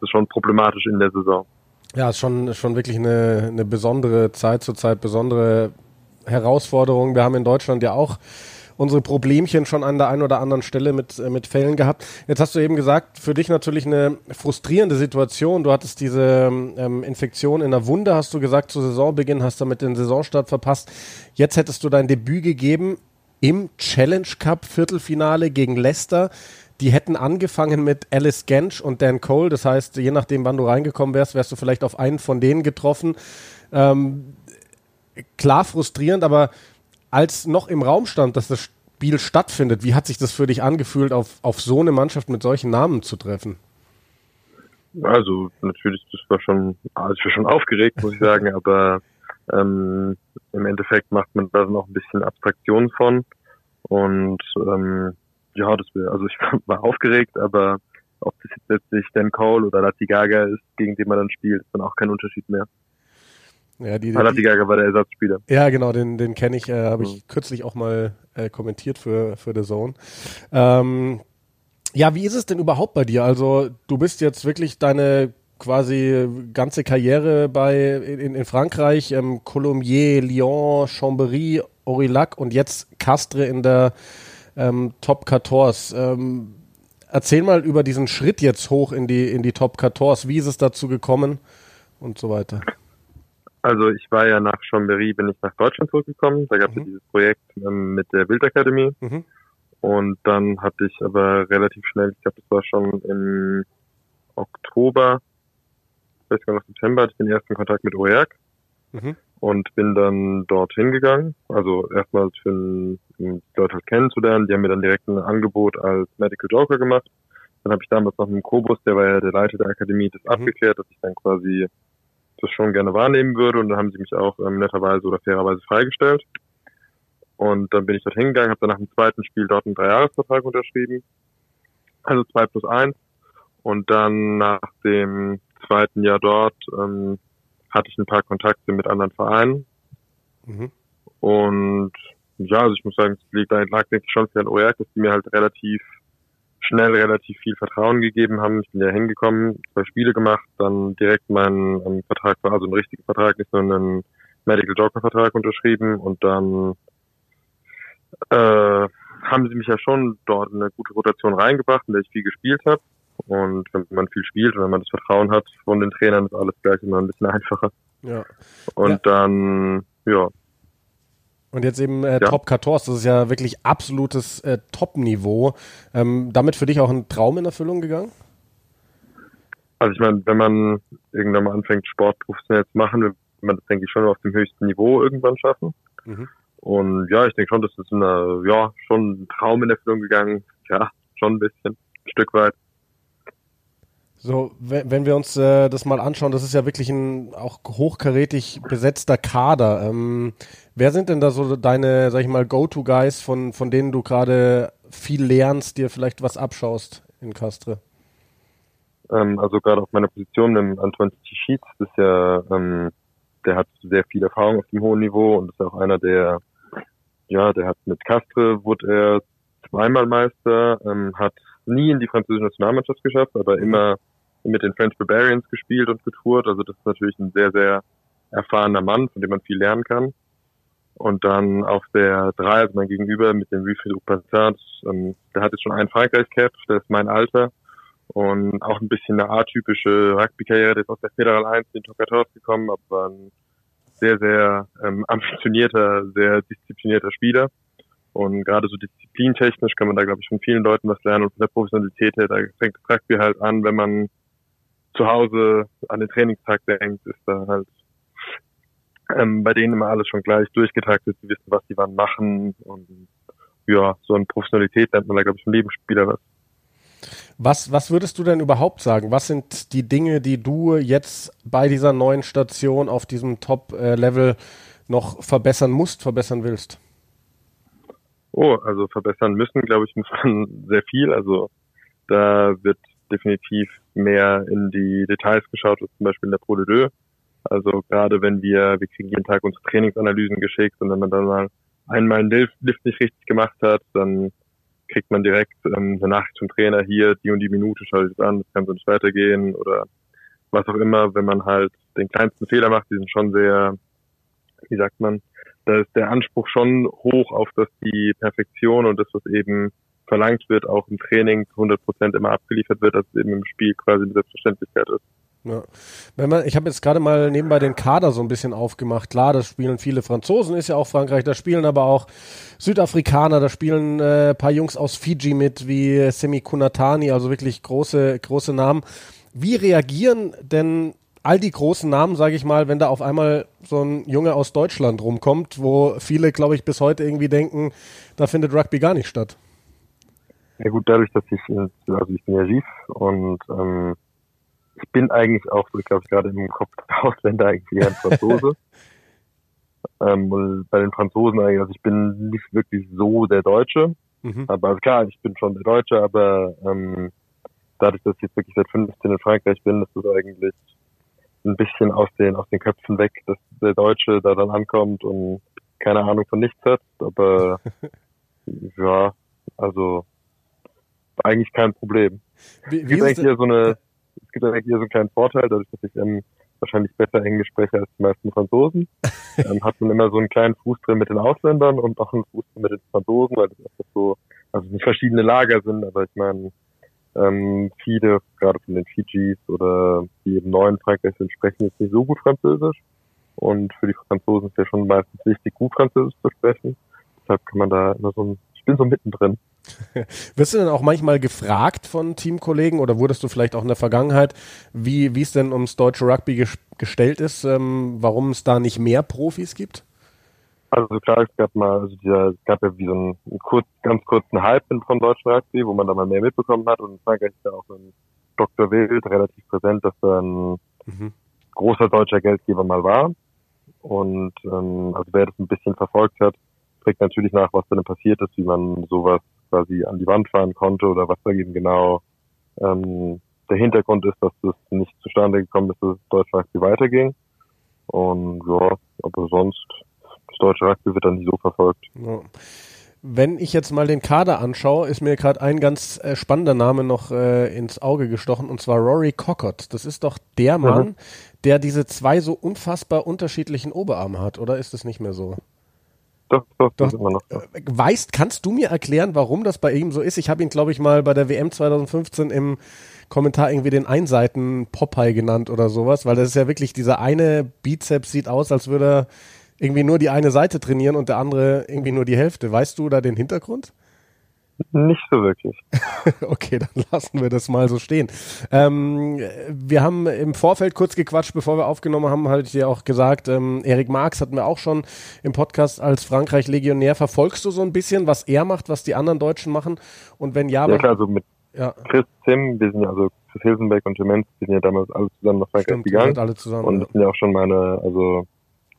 ist schon problematisch in der Saison. Ja, ist schon, schon wirklich eine, eine besondere Zeit zurzeit, besondere Herausforderung. Wir haben in Deutschland ja auch unsere Problemchen schon an der einen oder anderen Stelle mit, äh, mit Fällen gehabt. Jetzt hast du eben gesagt, für dich natürlich eine frustrierende Situation. Du hattest diese ähm, Infektion in der Wunde, hast du gesagt, zu Saisonbeginn, hast damit den Saisonstart verpasst. Jetzt hättest du dein Debüt gegeben im Challenge Cup Viertelfinale gegen Leicester die hätten angefangen mit Alice Gensch und Dan Cole. Das heißt, je nachdem, wann du reingekommen wärst, wärst du vielleicht auf einen von denen getroffen. Ähm, klar frustrierend, aber als noch im Raum stand, dass das Spiel stattfindet, wie hat sich das für dich angefühlt, auf, auf so eine Mannschaft mit solchen Namen zu treffen? Also natürlich, das war schon, also ich war schon aufgeregt, muss ich sagen, aber ähm, im Endeffekt macht man da noch ein bisschen Abstraktion von und ähm, ja, das wäre, also ich war aufgeregt, aber ob das jetzt letztlich Dan Cole oder Lati Gaga ist, gegen den man dann spielt, ist dann auch kein Unterschied mehr. Ja, die, die, Lati Gaga war der Ersatzspieler. Ja, genau, den, den kenne ich, äh, habe ich mhm. kürzlich auch mal äh, kommentiert für, für The Zone. Ähm, ja, wie ist es denn überhaupt bei dir? Also, du bist jetzt wirklich deine quasi ganze Karriere bei in, in Frankreich, ähm, Colombier, Lyon, Chambéry, Aurillac und jetzt Castre in der ähm, Top 14. Ähm, erzähl mal über diesen Schritt jetzt hoch in die, in die Top 14. Wie ist es dazu gekommen und so weiter? Also ich war ja nach Chambéry, bin ich nach Deutschland zurückgekommen. Da gab es mhm. ja dieses Projekt ähm, mit der Bildakademie. Mhm. Und dann hatte ich aber relativ schnell, ich glaube, das war schon im Oktober, vielleicht sogar noch September, hatte ich den ersten Kontakt mit OERG. Mhm und bin dann dorthin gegangen. Also erstmal für ein, die Leute halt kennenzulernen. Die haben mir dann direkt ein Angebot als Medical Joker gemacht. Dann habe ich damals noch mit dem Kobus, der war ja der Leiter der Akademie, das mhm. abgeklärt, dass ich dann quasi das schon gerne wahrnehmen würde. Und dann haben sie mich auch ähm, netterweise oder fairerweise freigestellt. Und dann bin ich dort hingegangen, habe dann nach dem zweiten Spiel dort einen Dreijahresvertrag unterschrieben. Also zwei plus eins. Und dann nach dem zweiten Jahr dort ähm, hatte ich ein paar Kontakte mit anderen Vereinen. Mhm. Und ja, also ich muss sagen, es liegt, lag denke ich schon für ein OERG, dass die mir halt relativ schnell relativ viel Vertrauen gegeben haben. Ich bin ja hingekommen, zwei Spiele gemacht, dann direkt meinen einen Vertrag, also einen richtigen Vertrag, nicht nur einen Medical Joker Vertrag unterschrieben und dann äh, haben sie mich ja schon dort in eine gute Rotation reingebracht, in der ich viel gespielt habe. Und wenn man viel spielt und wenn man das Vertrauen hat von den Trainern, ist alles gleich immer ein bisschen einfacher. Ja. Und ja. dann, ja. Und jetzt eben äh, ja. Top 14, das ist ja wirklich absolutes äh, Top-Niveau. Ähm, damit für dich auch ein Traum in Erfüllung gegangen? Also ich meine, wenn man irgendwann mal anfängt, Sport professionell zu machen, wird man das, denke ich, schon auf dem höchsten Niveau irgendwann schaffen. Mhm. Und ja, ich denke schon, das ist eine, ja, schon ein Traum in Erfüllung gegangen. Ja, schon ein bisschen, ein Stück weit. So, wenn, wir uns äh, das mal anschauen, das ist ja wirklich ein auch hochkarätig besetzter Kader. Ähm, wer sind denn da so deine, sag ich mal, Go-To-Guys, von, von denen du gerade viel lernst, dir vielleicht was abschaust in Castre? Ähm, also gerade auf meiner Position mit Antoine Tichit, das ist ja, ähm, der hat sehr viel Erfahrung auf dem hohen Niveau und ist auch einer, der, ja, der hat mit Castre wurde er zweimal Meister, ähm, hat nie in die französische Nationalmannschaft geschafft, aber immer mit den French Barbarians gespielt und getourt. Also das ist natürlich ein sehr, sehr erfahrener Mann, von dem man viel lernen kann. Und dann auf der 3, also mein Gegenüber mit dem Wilfried Upassat, ähm, der hat jetzt schon einen Frankreich-Cap, der ist mein Alter. Und auch ein bisschen eine atypische Rugby-Karriere, der ist aus der Federal 1 in 14 gekommen, aber ein sehr, sehr ähm, ambitionierter, sehr disziplinierter Spieler. Und gerade so disziplintechnisch kann man da, glaube ich, von vielen Leuten was lernen und von der Professionalität her, da fängt das Rugby halt an, wenn man zu Hause an den Trainingstag denkt, ist da halt ähm, bei denen immer alles schon gleich durchgetaktet, sie wissen, was sie wann machen und ja, so eine Professionalität nennt man da, glaube ich, von Lebensspieler was. Was, was würdest du denn überhaupt sagen? Was sind die Dinge, die du jetzt bei dieser neuen Station auf diesem Top-Level noch verbessern musst, verbessern willst? Oh, also verbessern müssen, glaube ich, muss man sehr viel. Also da wird definitiv mehr in die Details geschaut, als zum Beispiel in der Pro de Deux. Also gerade wenn wir, wir kriegen jeden Tag unsere Trainingsanalysen geschickt und wenn man dann mal einmal einen Lift, nicht richtig gemacht hat, dann kriegt man direkt ähm, eine Nachricht zum Trainer, hier, die und die Minute, schau dich das an, das kann so nicht weitergehen oder was auch immer, wenn man halt den kleinsten Fehler macht, die sind schon sehr, wie sagt man, da ist der Anspruch schon hoch auf das die Perfektion und das, was eben verlangt wird, auch im Training 100 Prozent immer abgeliefert wird, dass es eben im Spiel quasi eine Selbstverständlichkeit ist. Ja. Wenn man, ich habe jetzt gerade mal nebenbei den Kader so ein bisschen aufgemacht. Klar, das spielen viele Franzosen, ist ja auch Frankreich, da spielen aber auch Südafrikaner, da spielen äh, paar Jungs aus Fiji mit, wie Semi Kunatani, also wirklich große, große Namen. Wie reagieren denn all die großen Namen, sage ich mal, wenn da auf einmal so ein Junge aus Deutschland rumkommt, wo viele, glaube ich, bis heute irgendwie denken, da findet Rugby gar nicht statt? Ja gut, dadurch, dass ich, äh, also ich bin ja Gief und ähm, ich bin eigentlich auch, so ich glaube gerade im Kopf der Ausländer eigentlich eher ein Franzose. ähm, und bei den Franzosen eigentlich, also ich bin nicht wirklich so der Deutsche. Mhm. Aber also klar, ich bin schon der Deutsche, aber ähm, dadurch, dass ich jetzt wirklich seit 15 in Frankreich bin, ist das eigentlich ein bisschen aus den, aus den Köpfen weg, dass der Deutsche da dann ankommt und keine Ahnung von nichts hat. Aber ja, also eigentlich kein Problem. Wie, wie es gibt eigentlich hier so eine, es gibt eigentlich hier so einen kleinen Vorteil, dadurch, dass ich ähm, wahrscheinlich besser Englisch spreche als die meisten Franzosen. ähm, hat man immer so einen kleinen Fuß drin mit den Ausländern und auch einen Fuß drin mit den Franzosen, weil das einfach so, also nicht verschiedene Lager sind, aber ich meine, ähm, viele, gerade von den Fijis oder die eben neuen Frankreich sind, sprechen jetzt nicht so gut Französisch. Und für die Franzosen ist ja schon meistens wichtig, gut Französisch zu sprechen. Deshalb kann man da immer so ein, ich bin so mittendrin. Wirst du denn auch manchmal gefragt von Teamkollegen oder wurdest du vielleicht auch in der Vergangenheit, wie wie es denn ums deutsche Rugby ges gestellt ist, ähm, warum es da nicht mehr Profis gibt? Also klar, es gab mal, also dieser, es gab ja wie so einen, einen kurz, ganz kurzen Hype von deutschen Rugby, wo man da mal mehr mitbekommen hat und in Frankreich ist ja auch ein Dr. Wild relativ präsent, dass er ein mhm. großer deutscher Geldgeber mal war. Und ähm, also wer das ein bisschen verfolgt hat, trägt natürlich nach, was dann passiert ist, wie man sowas quasi an die Wand fahren konnte oder was da eben genau ähm, der Hintergrund ist, dass das nicht zustande gekommen ist, dass Deutschland Rugby weiterging. Und ja, aber sonst, das deutsche Rugby wird dann nicht so verfolgt. Ja. Wenn ich jetzt mal den Kader anschaue, ist mir gerade ein ganz äh, spannender Name noch äh, ins Auge gestochen, und zwar Rory Cockott. Das ist doch der mhm. Mann, mhm. der diese zwei so unfassbar unterschiedlichen Oberarme hat, oder ist es nicht mehr so? Doch, doch, doch immer noch. Äh, weißt, kannst du mir erklären, warum das bei ihm so ist? Ich habe ihn, glaube ich, mal bei der WM 2015 im Kommentar irgendwie den Einseiten Popeye genannt oder sowas, weil das ist ja wirklich, dieser eine Bizeps sieht aus, als würde er irgendwie nur die eine Seite trainieren und der andere irgendwie nur die Hälfte. Weißt du da den Hintergrund? Nicht so wirklich. okay, dann lassen wir das mal so stehen. Ähm, wir haben im Vorfeld kurz gequatscht, bevor wir aufgenommen haben, hatte ich dir auch gesagt, ähm, Erik Marx hatten wir auch schon im Podcast als Frankreich-Legionär. Verfolgst du so ein bisschen, was er macht, was die anderen Deutschen machen? Und wenn ja, ja klar, also mit ja. Chris Tim, wir sind ja also Chris Hilsenbeck und Tim Enz, wir sind ja damals alle zusammen nach Frankreich Stimmt, gegangen. Alle zusammen, und das sind ja auch schon meine, also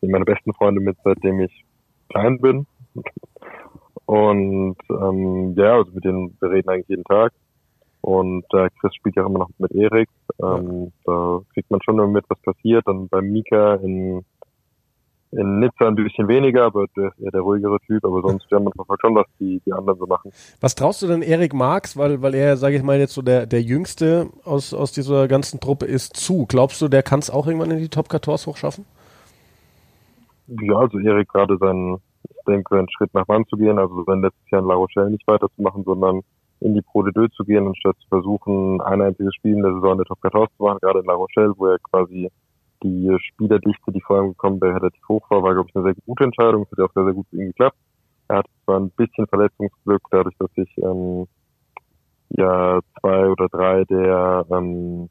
meine besten Freunde mit, seitdem ich klein bin. Und ähm, ja, also mit denen, wir reden eigentlich jeden Tag. Und äh, Chris spielt ja immer noch mit Erik. Ähm. Da kriegt man schon immer mit, was passiert. Dann beim Mika in, in Nizza ein bisschen weniger, aber der ist eher der ruhigere Typ. Aber sonst ja, man verfolgt schon, was die, die anderen so machen. Was traust du denn Erik Marx, weil, weil er, sage ich mal, jetzt so der, der Jüngste aus, aus dieser ganzen Truppe ist, zu? Glaubst du, der kann es auch irgendwann in die Top 14 hochschaffen? Ja, also Erik gerade seinen denke, einen Schritt nach Mann zu gehen, also sein letztes Jahr in La Rochelle nicht weiterzumachen, sondern in die Pro de Deux zu gehen, anstatt zu versuchen, ein einziges Spiel in der Saison in der Top 14 zu machen, gerade in La Rochelle, wo er quasi die Spielerdichte, die vor allem gekommen wäre, relativ hoch war, war, glaube ich, eine sehr gute Entscheidung. Es hat ja auch sehr, sehr gut für ihn geklappt. Er hat zwar ein bisschen Verletzungsglück, dadurch, dass sich ähm, ja zwei oder drei der ähm,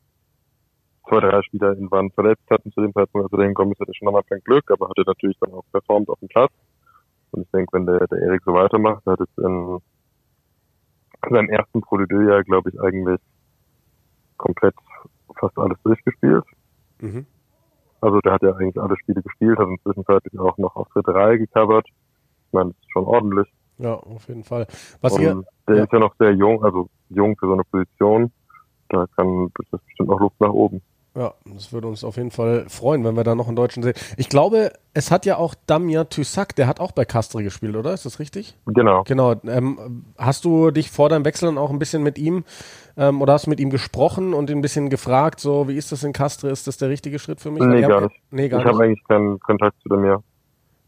zwei, drei Spieler in waren verletzt hatten zu dem Zeitpunkt, als er dahin kommen ist, hatte schon am Anfang Glück, aber hatte natürlich dann auch performt auf dem Platz. Und ich denke, wenn der, der Erik so weitermacht, hat es in seinem ersten Pro Jahr, glaube ich, eigentlich komplett fast alles durchgespielt. Mhm. Also der hat ja eigentlich alle Spiele gespielt, hat inzwischen auch noch auf der 3 gecovert. Ich meine, das ist schon ordentlich. Ja, auf jeden Fall. Was Und ihr, der ja. ist ja noch sehr jung, also jung für so eine Position. Da kann das bestimmt noch Luft nach oben. Ja, das würde uns auf jeden Fall freuen, wenn wir da noch einen Deutschen sehen. Ich glaube, es hat ja auch Damien Tussac, der hat auch bei Castre gespielt, oder? Ist das richtig? Genau. Genau. Ähm, hast du dich vor deinem Wechsel dann auch ein bisschen mit ihm ähm, oder hast du mit ihm gesprochen und ihn ein bisschen gefragt, so wie ist das in Castre? Ist das der richtige Schritt für mich? Nee, gar nicht. Nee, gar ich habe eigentlich keinen Kontakt zu dem, ja.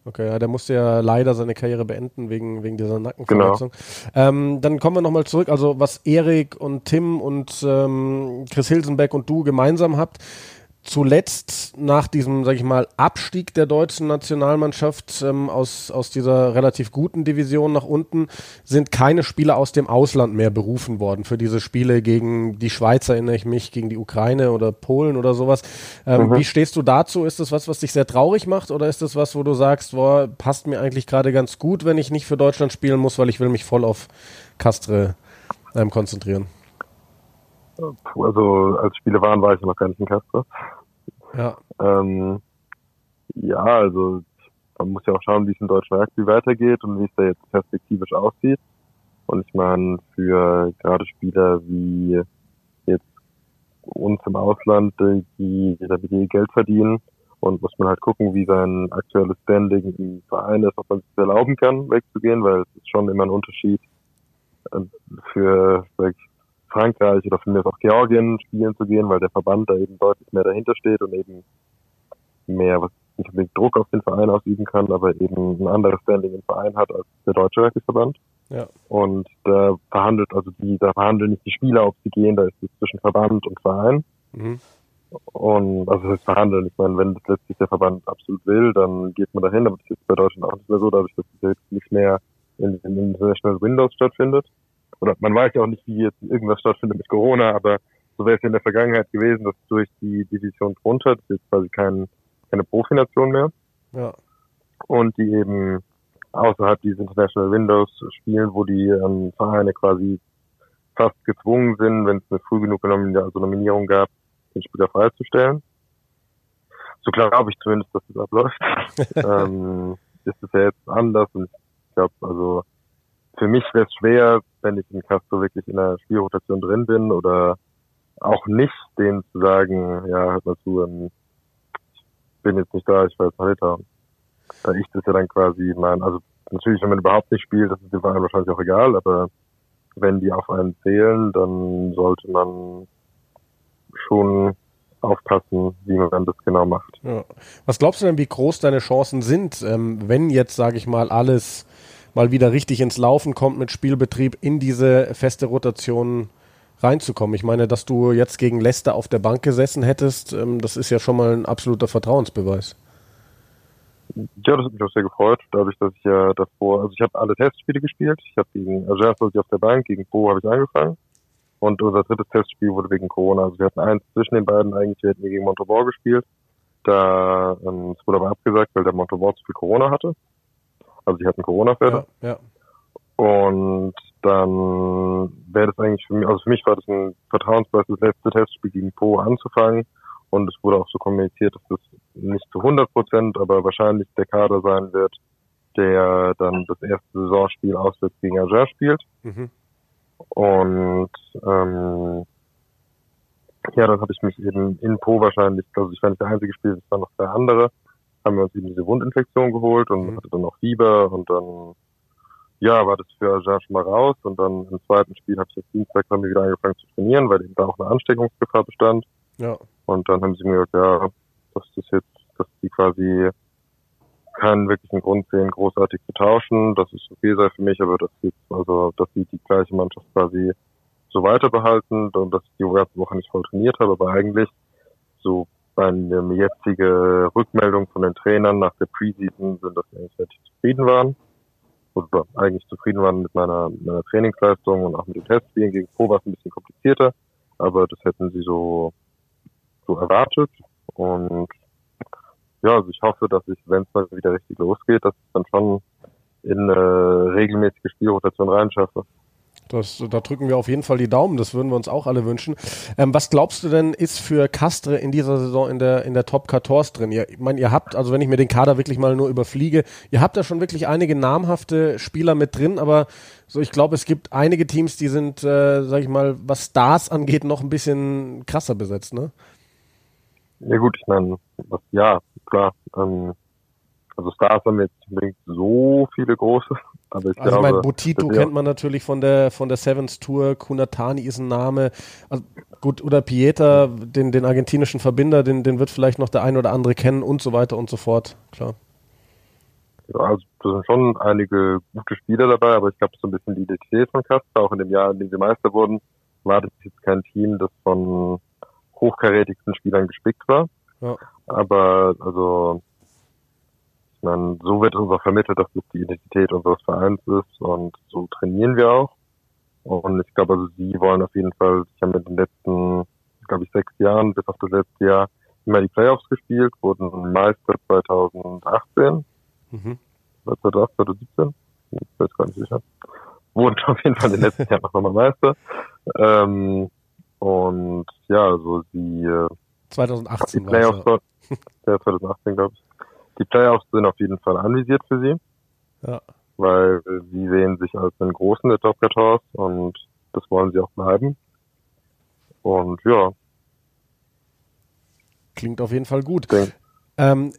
Okay, ja, der musste ja leider seine Karriere beenden wegen, wegen dieser Nackenverletzung. Genau. Ähm, dann kommen wir nochmal zurück. Also was Erik und Tim und ähm, Chris Hilsenbeck und du gemeinsam habt, zuletzt nach diesem, sag ich mal, Abstieg der deutschen Nationalmannschaft ähm, aus, aus dieser relativ guten Division nach unten sind keine Spieler aus dem Ausland mehr berufen worden für diese Spiele gegen die Schweiz, erinnere ich mich, gegen die Ukraine oder Polen oder sowas. Ähm, mhm. Wie stehst du dazu? Ist das was, was dich sehr traurig macht oder ist das was, wo du sagst, boah, passt mir eigentlich gerade ganz gut, wenn ich nicht für Deutschland spielen muss, weil ich will mich voll auf Castre ähm, konzentrieren? Also als Spiele waren, war ich noch gar nicht in Castre. Ja. Ähm, ja, also man muss ja auch schauen, wie es im deutschen Rugby weitergeht und wie es da jetzt perspektivisch aussieht. Und ich meine, für gerade Spieler wie jetzt uns im Ausland, die, die damit ihr Geld verdienen und muss man halt gucken, wie sein aktuelles Standing im Verein ist, ob man sich erlauben kann, wegzugehen, weil es ist schon immer ein Unterschied äh, für Frankreich oder von mir auch Georgien spielen zu gehen, weil der Verband da eben deutlich mehr dahinter steht und eben mehr, was nicht unbedingt Druck auf den Verein ausüben kann, aber eben ein anderes Standing im Verein hat als der deutsche Rugbyverband. Ja. Und da verhandelt, also die, da verhandeln nicht die Spieler, ob sie gehen, da ist es zwischen Verband und Verein. Mhm. Und also das ist verhandeln. Ich meine, wenn das letztlich der Verband absolut will, dann geht man dahin, aber das ist bei Deutschland auch nicht mehr so, dadurch, dass es jetzt nicht mehr in den International Windows stattfindet oder man weiß ja auch nicht, wie jetzt irgendwas stattfindet mit Corona, aber so wäre es in der Vergangenheit gewesen, dass durch die Division drunter, das ist jetzt quasi kein, keine Profination mehr. Ja. Und die eben außerhalb dieses International Windows spielen, wo die ähm, Vereine quasi fast gezwungen sind, wenn es eine früh genug genommen, also Nominierung gab, den Spieler freizustellen. So glaube ich zumindest, dass das abläuft. ähm, ist es ja jetzt anders und ich glaube, also für mich wäre es schwer, wenn ich in Castro wirklich in der Spielrotation drin bin oder auch nicht, denen zu sagen, ja, hört mal zu, ähm, ich bin jetzt nicht da, ich jetzt weiter. Da ich das ja dann quasi mein, also natürlich, wenn man überhaupt nicht spielt, das ist dem Verein wahrscheinlich auch egal, aber wenn die auf einen zählen, dann sollte man schon aufpassen, wie man das genau macht. Ja. Was glaubst du denn, wie groß deine Chancen sind, ähm, wenn jetzt, sage ich mal, alles mal wieder richtig ins Laufen kommt mit Spielbetrieb in diese feste Rotation reinzukommen? Ich meine, dass du jetzt gegen Leicester auf der Bank gesessen hättest, ähm, das ist ja schon mal ein absoluter Vertrauensbeweis. Ja, das hat mich auch sehr gefreut, dadurch, dass ich ja davor, also ich habe alle Testspiele gespielt. Ich habe gegen Ager auf der Bank, gegen Po habe ich angefangen. Und unser drittes Testspiel wurde wegen Corona. Also wir hatten eins zwischen den beiden eigentlich, wir hätten gegen Montauban gespielt. Da ähm, es wurde aber abgesagt, weil der Montauban zu viel Corona hatte. Also sie hatten Corona-Fälle. Ja, ja. Und dann wäre das eigentlich für mich, also für mich war das ein Vertrauensbeweis, das letzte Testspiel gegen Po anzufangen. Und es wurde auch so kommuniziert, dass das nicht zu 100 Prozent, aber wahrscheinlich der Kader sein wird, der dann das erste Saisonspiel auswärts gegen Ager spielt. Mhm. Und ähm, ja, dann habe ich mich eben in Po wahrscheinlich, also ich war nicht der einzige Spieler, es waren noch zwei andere, haben wir uns eben diese Wundinfektion geholt und mhm. hatte dann noch Fieber und dann ja, war das für Agen schon mal raus und dann im zweiten Spiel habe ich jetzt Dienstag haben wir wieder angefangen zu trainieren, weil eben da auch eine Ansteckungsgefahr bestand. Ja. Und dann haben sie mir gesagt, ja, dass das jetzt, dass die quasi keinen wirklichen Grund sehen, großartig zu tauschen. Das ist okay sei für mich, aber dass jetzt, also, dass sie die gleiche Mannschaft quasi so weiter behalten und dass ich die erste Woche nicht voll trainiert habe, aber eigentlich so eine jetzige Rückmeldung von den Trainern nach der Preseason sind, dass sie eigentlich relativ zufrieden waren. Oder eigentlich zufrieden waren mit meiner, meiner Trainingsleistung und auch mit den Testspielen. Gegen Pro war es ein bisschen komplizierter, aber das hätten sie so, so erwartet. Und ja, also ich hoffe, dass ich, wenn es mal wieder richtig losgeht, dass ich dann schon in eine regelmäßige Spielrotation reinschaffe. Das, da drücken wir auf jeden Fall die Daumen, das würden wir uns auch alle wünschen. Ähm, was glaubst du denn, ist für Castre in dieser Saison in der, in der Top 14 drin? Ihr, ich meine, ihr habt, also wenn ich mir den Kader wirklich mal nur überfliege, ihr habt da schon wirklich einige namhafte Spieler mit drin, aber so ich glaube, es gibt einige Teams, die sind, äh, sag ich mal, was Stars angeht, noch ein bisschen krasser besetzt, ne? Ja gut, ich meine, ja, klar. Ähm, also Stars haben jetzt nicht so viele große. Aber ich also glaube, mein Botito kennt man natürlich von der von der Sevens Tour, Kunatani ist ein Name. Also gut, oder Pieta, den, den argentinischen Verbinder, den, den wird vielleicht noch der ein oder andere kennen und so weiter und so fort, klar. Ja, also da sind schon einige gute Spieler dabei, aber ich glaube, so ein bisschen die Identität von Kasper, auch in dem Jahr, in dem sie Meister wurden, war das jetzt kein Team, das von hochkarätigsten Spielern gespickt war. Ja. Aber also meine, so wird uns auch vermittelt, dass das die Identität unseres Vereins ist und so trainieren wir auch. Und ich glaube, also sie wollen auf jeden Fall, ich habe in den letzten, glaube ich, sechs Jahren bis auf das letzte Jahr immer die Playoffs gespielt, wurden Meister 2018. Mhm. 2018, 2017? Ich weiß gar nicht sicher. Wurden auf jeden Fall in den letzten Jahren noch nochmal Meister. Ähm, und ja, also die 2018 die Playoffs, ja. ja 2018 glaube ich. Die Playoffs sind auf jeden Fall anvisiert für sie. Ja. Weil sie sehen sich als den Großen der Top 14 und das wollen sie auch bleiben. Und ja. Klingt auf jeden Fall gut. Ähm,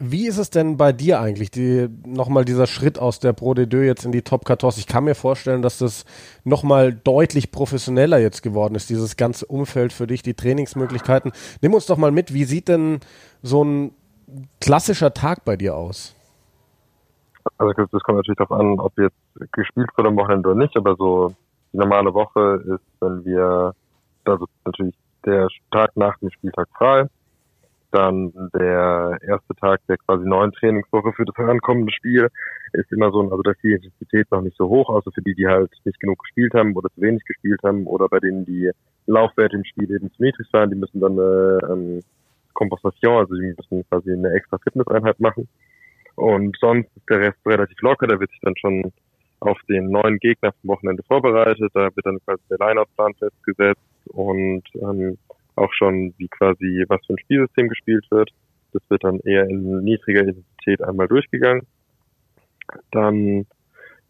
wie ist es denn bei dir eigentlich, die, nochmal dieser Schritt aus der Pro de Deux jetzt in die Top 14? Ich kann mir vorstellen, dass das nochmal deutlich professioneller jetzt geworden ist, dieses ganze Umfeld für dich, die Trainingsmöglichkeiten. Nimm uns doch mal mit, wie sieht denn so ein klassischer Tag bei dir aus? Also das kommt natürlich darauf an, ob jetzt gespielt wird am Wochenende oder nicht, aber so die normale Woche ist, wenn wir, also natürlich der Tag nach dem Spieltag frei, dann der erste Tag der quasi neuen Trainingswoche für das herankommende Spiel ist immer so, also da ist die Intensität noch nicht so hoch, außer für die, die halt nicht genug gespielt haben oder zu wenig gespielt haben oder bei denen die Laufwerte im Spiel eben zu niedrig waren, die müssen dann eine ähm, Kompensation, also die müssen quasi eine extra Fitnesseinheit machen. Und sonst ist der Rest relativ locker, da wird sich dann schon auf den neuen Gegner vom Wochenende vorbereitet, da wird dann quasi der Line-Up-Plan festgesetzt und ähm, auch schon, wie quasi, was für ein Spielsystem gespielt wird. Das wird dann eher in niedriger Intensität einmal durchgegangen. Dann,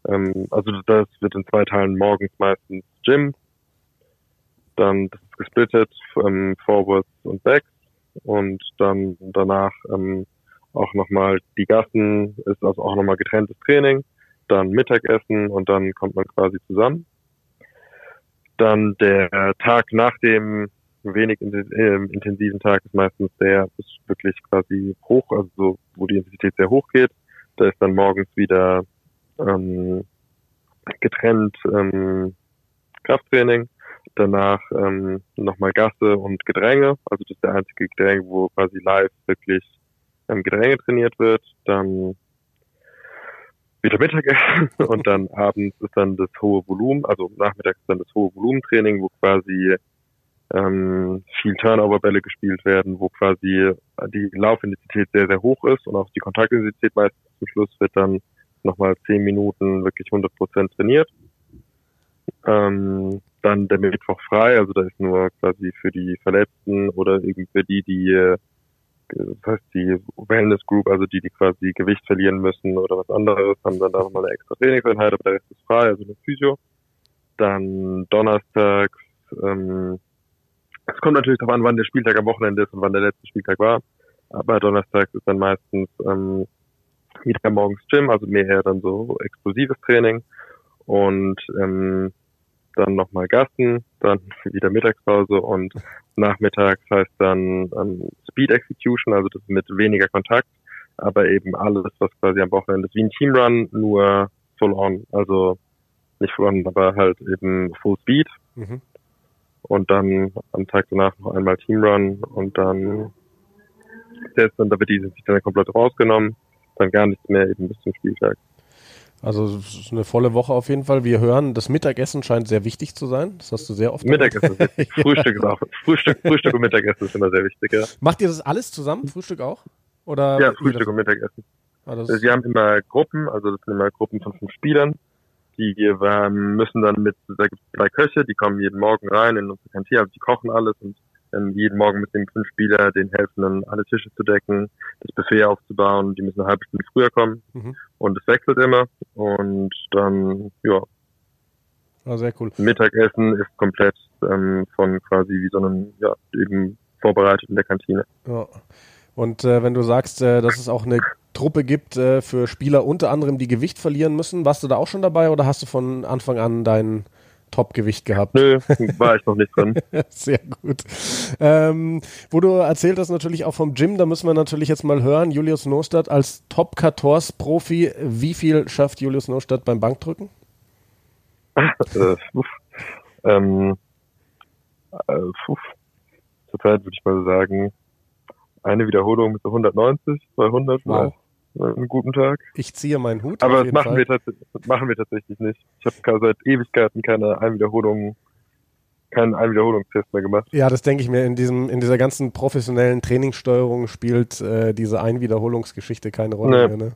ähm, also das wird in zwei Teilen morgens meistens Gym. Dann das ist gesplittet, ähm, Forwards und Backs. Und dann danach ähm, auch nochmal die Gassen, ist also auch nochmal getrenntes Training, dann Mittagessen und dann kommt man quasi zusammen. Dann der Tag nach dem wenig äh, intensiven Tag ist meistens der ist wirklich quasi hoch, also so, wo die Intensität sehr hoch geht. Da ist dann morgens wieder ähm, getrennt ähm, Krafttraining, danach ähm, nochmal Gasse und Gedränge, also das ist der einzige Gedränge, wo quasi live wirklich ähm, Gedränge trainiert wird, dann wieder Mittagessen und dann abends ist dann das hohe Volumen, also nachmittags ist dann das hohe Volumentraining, wo quasi ähm, viel Turnover-Bälle gespielt werden, wo quasi die Laufintensität sehr, sehr hoch ist und auch die Kontaktintensität meistens zum Schluss wird dann nochmal zehn Minuten wirklich 100 Prozent trainiert. Ähm, dann der Mittwoch frei, also da ist nur quasi für die Verletzten oder irgendwie für die, die äh, das heißt die Wellness Group, also die, die quasi Gewicht verlieren müssen oder was anderes, haben dann da nochmal eine extra Trainingseinheit, aber der Rest ist frei, also eine Physio. Dann donnerstags, ähm, es kommt natürlich darauf an, wann der Spieltag am Wochenende ist und wann der letzte Spieltag war. Aber donnerstags ist dann meistens ähm, wieder morgens Gym, also mehr dann so explosives Training und ähm, dann nochmal Gassen, dann wieder Mittagspause und nachmittags heißt dann ähm, Speed Execution, also das mit weniger Kontakt, aber eben alles, was quasi am Wochenende ist, wie ein Teamrun, nur full on, also nicht full on, aber halt eben Full Speed. Mhm. Und dann am Tag danach noch einmal Teamrun und dann der ist dann, da wird die sich dann komplett rausgenommen, dann gar nichts mehr eben bis zum Spieltag. Also es ist eine volle Woche auf jeden Fall. Wir hören, das Mittagessen scheint sehr wichtig zu sein. Das hast du sehr oft. Mittagessen. Frühstück ist auch. Frühstück, Frühstück und Mittagessen ist immer sehr wichtig, ja. Macht ihr das alles zusammen? Frühstück auch? Oder ja, Frühstück und Mittagessen. Ah, Wir haben immer Gruppen, also das sind immer Gruppen von fünf Spielern. Die wir müssen dann mit, da gibt es drei Köche, die kommen jeden Morgen rein in unsere Kantine, also die kochen alles und ähm, jeden Morgen mit den fünf Spieler, den helfen dann alle Tische zu decken, das Buffet aufzubauen. Die müssen eine halbe Stunde früher kommen mhm. und es wechselt immer. Und dann, ja. Ah, sehr cool. Mittagessen ist komplett ähm, von quasi wie so einem, ja, eben vorbereitet in der Kantine. Ja. Und äh, wenn du sagst, äh, dass es auch eine Truppe gibt äh, für Spieler unter anderem, die Gewicht verlieren müssen, warst du da auch schon dabei oder hast du von Anfang an deinen Topgewicht gehabt. Nö, war ich noch nicht drin. Sehr gut. Ähm, wo du erzählt hast natürlich auch vom Gym, da müssen wir natürlich jetzt mal hören, Julius Nostadt als Top 14 Profi, wie viel schafft Julius Nostadt beim Bankdrücken? äh, ähm, äh, Zurzeit würde ich mal sagen, eine Wiederholung mit so 190, 200 wow einen guten Tag. Ich ziehe meinen Hut. Aber das machen, wir das machen wir tatsächlich nicht. Ich habe seit Ewigkeiten keine Einwiederholung, keinen Einwiederholungstest mehr gemacht. Ja, das denke ich mir. In diesem, in dieser ganzen professionellen Trainingssteuerung spielt äh, diese Einwiederholungsgeschichte keine Rolle nee. mehr. Ne?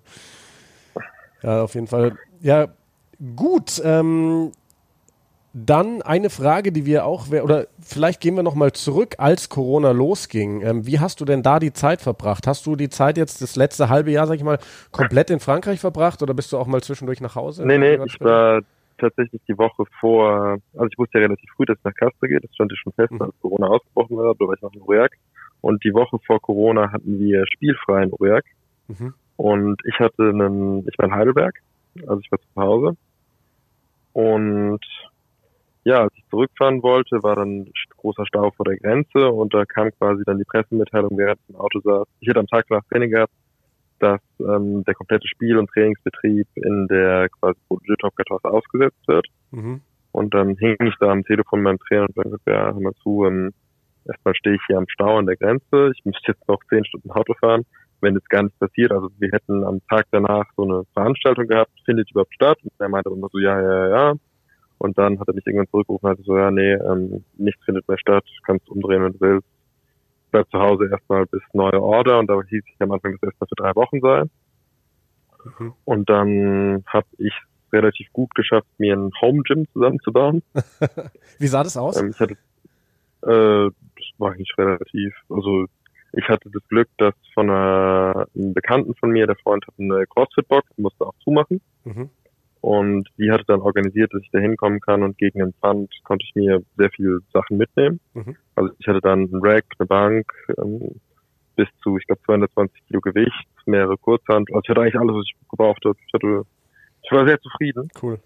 Ja, auf jeden Fall. Ja, gut. Ähm, dann eine Frage, die wir auch, oder vielleicht gehen wir nochmal zurück, als Corona losging. Ähm, wie hast du denn da die Zeit verbracht? Hast du die Zeit jetzt, das letzte halbe Jahr, sag ich mal, komplett in Frankreich verbracht oder bist du auch mal zwischendurch nach Hause? Nee, nee, ich war tatsächlich die Woche vor, also ich wusste ja relativ früh, dass es nach Castres geht, das stand ja schon fest, mhm. als Corona ausgebrochen war, da war ich noch in Aurillac. Und die Woche vor Corona hatten wir spielfrei in Aurillac. Mhm. Und ich hatte einen, ich war in Heidelberg, also ich war zu Hause. Und ja, als ich zurückfahren wollte, war dann großer Stau vor der Grenze und da kam quasi dann die Pressemitteilung, während ich im Auto saß. Ich hätte am Tag nach Training gehabt, dass ähm, der komplette Spiel- und Trainingsbetrieb in der quasi 14 ausgesetzt wird. Mhm. Und dann hing ich da am Telefon mit meinem Trainer und sagte, ja, hör mal zu, ähm, erstmal stehe ich hier am Stau an der Grenze, ich müsste jetzt noch zehn Stunden Auto fahren, wenn jetzt gar nichts passiert. Also wir hätten am Tag danach so eine Veranstaltung gehabt, findet überhaupt statt? Und er meinte immer so, ja, ja, ja. Und dann hat er mich irgendwann zurückgerufen und hat so, ja, nee, ähm, nichts findet mehr statt, kannst umdrehen, wenn du willst. Bleib zu Hause erstmal bis neue Order und da hieß ich am Anfang, dass erstmal für drei Wochen sei. Mhm. Und dann habe ich relativ gut geschafft, mir ein Home Gym zusammenzubauen. Wie sah das aus? Ähm, ich hatte, äh, das war eigentlich relativ, also ich hatte das Glück, dass von einer, einem Bekannten von mir, der Freund hat eine CrossFit-Box, musste auch zumachen. Mhm. Und die hatte dann organisiert, dass ich da hinkommen kann und gegen den Pfand konnte ich mir sehr viele Sachen mitnehmen. Mhm. Also ich hatte dann einen Rack, eine Bank, ähm, bis zu, ich glaube, 220 Kilo Gewicht, mehrere Kurzhand. Also ich hatte eigentlich alles, was ich gebraucht habe. Ich, hatte, ich war sehr zufrieden. Cool.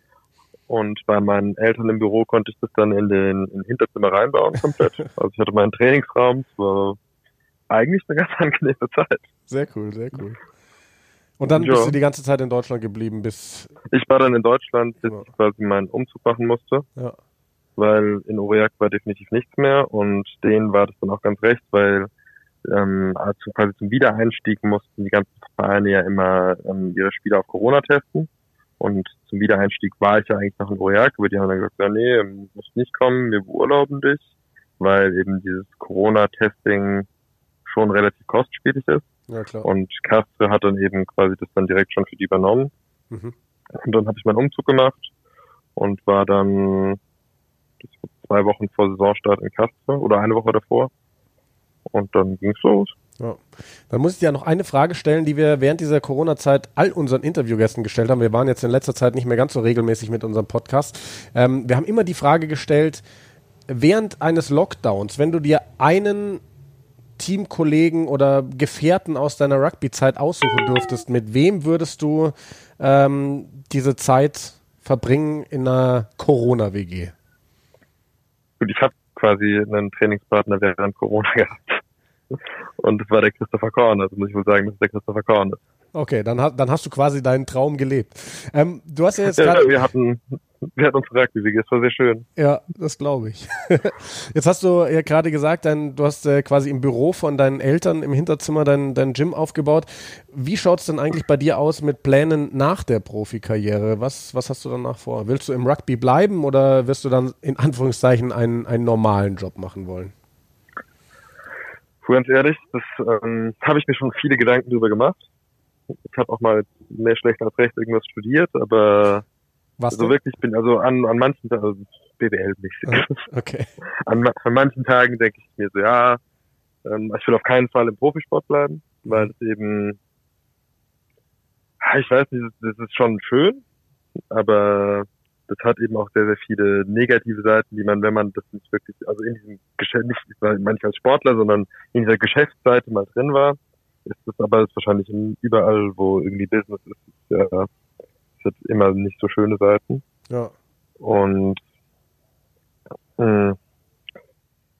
Und bei meinen Eltern im Büro konnte ich das dann in den, in Hinterzimmer reinbauen komplett. Also ich hatte meinen Trainingsraum, es war eigentlich eine ganz angenehme Zeit. Sehr cool, sehr cool. Und dann ja. bist du die ganze Zeit in Deutschland geblieben, bis. Ich war dann in Deutschland, bis ja. ich quasi meinen Umzug machen musste. Ja. Weil in Uriak war definitiv nichts mehr und denen war das dann auch ganz recht, weil ähm, also quasi zum Wiedereinstieg mussten die ganzen Vereine ja immer ähm, ihre Spieler auf Corona testen. Und zum Wiedereinstieg war ich ja eigentlich noch in Uriak, aber die haben dann gesagt, ja, nee, musst nicht kommen, wir beurlauben dich, weil eben dieses Corona-Testing schon relativ kostspielig ist. Ja, klar. Und Castre hat dann eben quasi das dann direkt schon für die übernommen. Mhm. Und dann habe ich meinen Umzug gemacht und war dann zwei Wochen vor Saisonstart in Castre oder eine Woche davor. Und dann ging's los. Ja. Dann muss ich dir ja noch eine Frage stellen, die wir während dieser Corona-Zeit all unseren Interviewgästen gestellt haben. Wir waren jetzt in letzter Zeit nicht mehr ganz so regelmäßig mit unserem Podcast. Ähm, wir haben immer die Frage gestellt, während eines Lockdowns, wenn du dir einen Teamkollegen oder Gefährten aus deiner Rugby-Zeit aussuchen dürftest, mit wem würdest du ähm, diese Zeit verbringen in einer Corona-WG? Gut, ich habe quasi einen Trainingspartner während Corona gehabt. Und das war der Christopher Korn, also muss ich wohl sagen, dass es der Christopher Korn ist. Okay, dann, dann hast du quasi deinen Traum gelebt. Ähm, du hast ja jetzt ja, gerade. Wir hatten, wir hatten uns Rugby, es war sehr schön. Ja, das glaube ich. jetzt hast du ja gerade gesagt, dein, du hast äh, quasi im Büro von deinen Eltern im Hinterzimmer dein, dein Gym aufgebaut. Wie schaut es denn eigentlich bei dir aus mit Plänen nach der Profikarriere? Was, was hast du danach vor? Willst du im Rugby bleiben oder wirst du dann in Anführungszeichen einen, einen normalen Job machen wollen? Ganz ehrlich, das ähm, habe ich mir schon viele Gedanken drüber gemacht. Ich habe auch mal mehr schlecht als recht irgendwas studiert, aber Was so denn? wirklich bin also an, an manchen Tagen, also BWL mäßig. Ah, okay. An, an manchen Tagen denke ich mir so, ja, ähm, ich will auf keinen Fall im Profisport bleiben, weil es eben, ich weiß nicht, das ist schon schön, aber das hat eben auch sehr, sehr viele negative Seiten, die man, wenn man das nicht wirklich, also in diesem Geschäft, nicht manchmal als Sportler, sondern in dieser Geschäftsseite mal drin war, ist das aber ist wahrscheinlich überall, wo irgendwie Business ist, ist ja, hat immer nicht so schöne Seiten. Ja. Und mh, hm,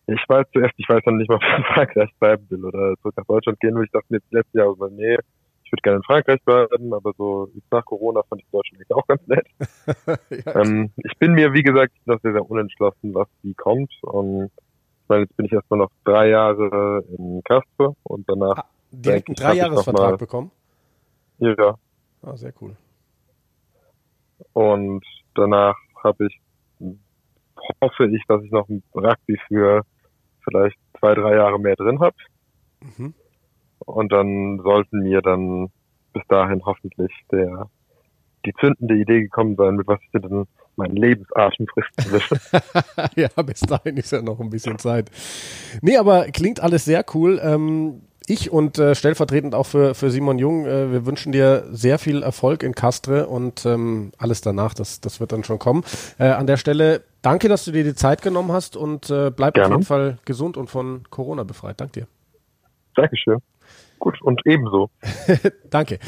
ich weiß zuerst, ich weiß dann nicht mal, ob ich in Frankreich bleiben will oder zurück nach Deutschland gehen will. Ich dachte mir letztes Jahr, aber nee, ich würde gerne in Frankreich bleiben, aber so nach Corona fand ich Deutschland auch ganz nett. ja, ähm, ich bin mir, wie gesagt, noch sehr, sehr unentschlossen, was wie kommt. Und ich meine, jetzt bin ich erstmal noch drei Jahre in Casper und danach. Ah, direkt einen Dreijahresvertrag bekommen? Ja. Ah, sehr cool. Und danach habe ich, hoffe ich, dass ich noch ein Rugby für vielleicht zwei, drei Jahre mehr drin habe. Mhm. Und dann sollten mir dann bis dahin hoffentlich der die zündende Idee gekommen sein, mit was ich dann meinen Lebensarschen fristen will. ja, bis dahin ist ja noch ein bisschen Zeit. Nee, aber klingt alles sehr cool. Ähm, ich und äh, stellvertretend auch für, für Simon Jung, äh, wir wünschen dir sehr viel Erfolg in Castre und ähm, alles danach, das, das wird dann schon kommen. Äh, an der Stelle danke, dass du dir die Zeit genommen hast und äh, bleib Gerne. auf jeden Fall gesund und von Corona befreit. Dank dir. Dankeschön. Gut, und ebenso. Danke.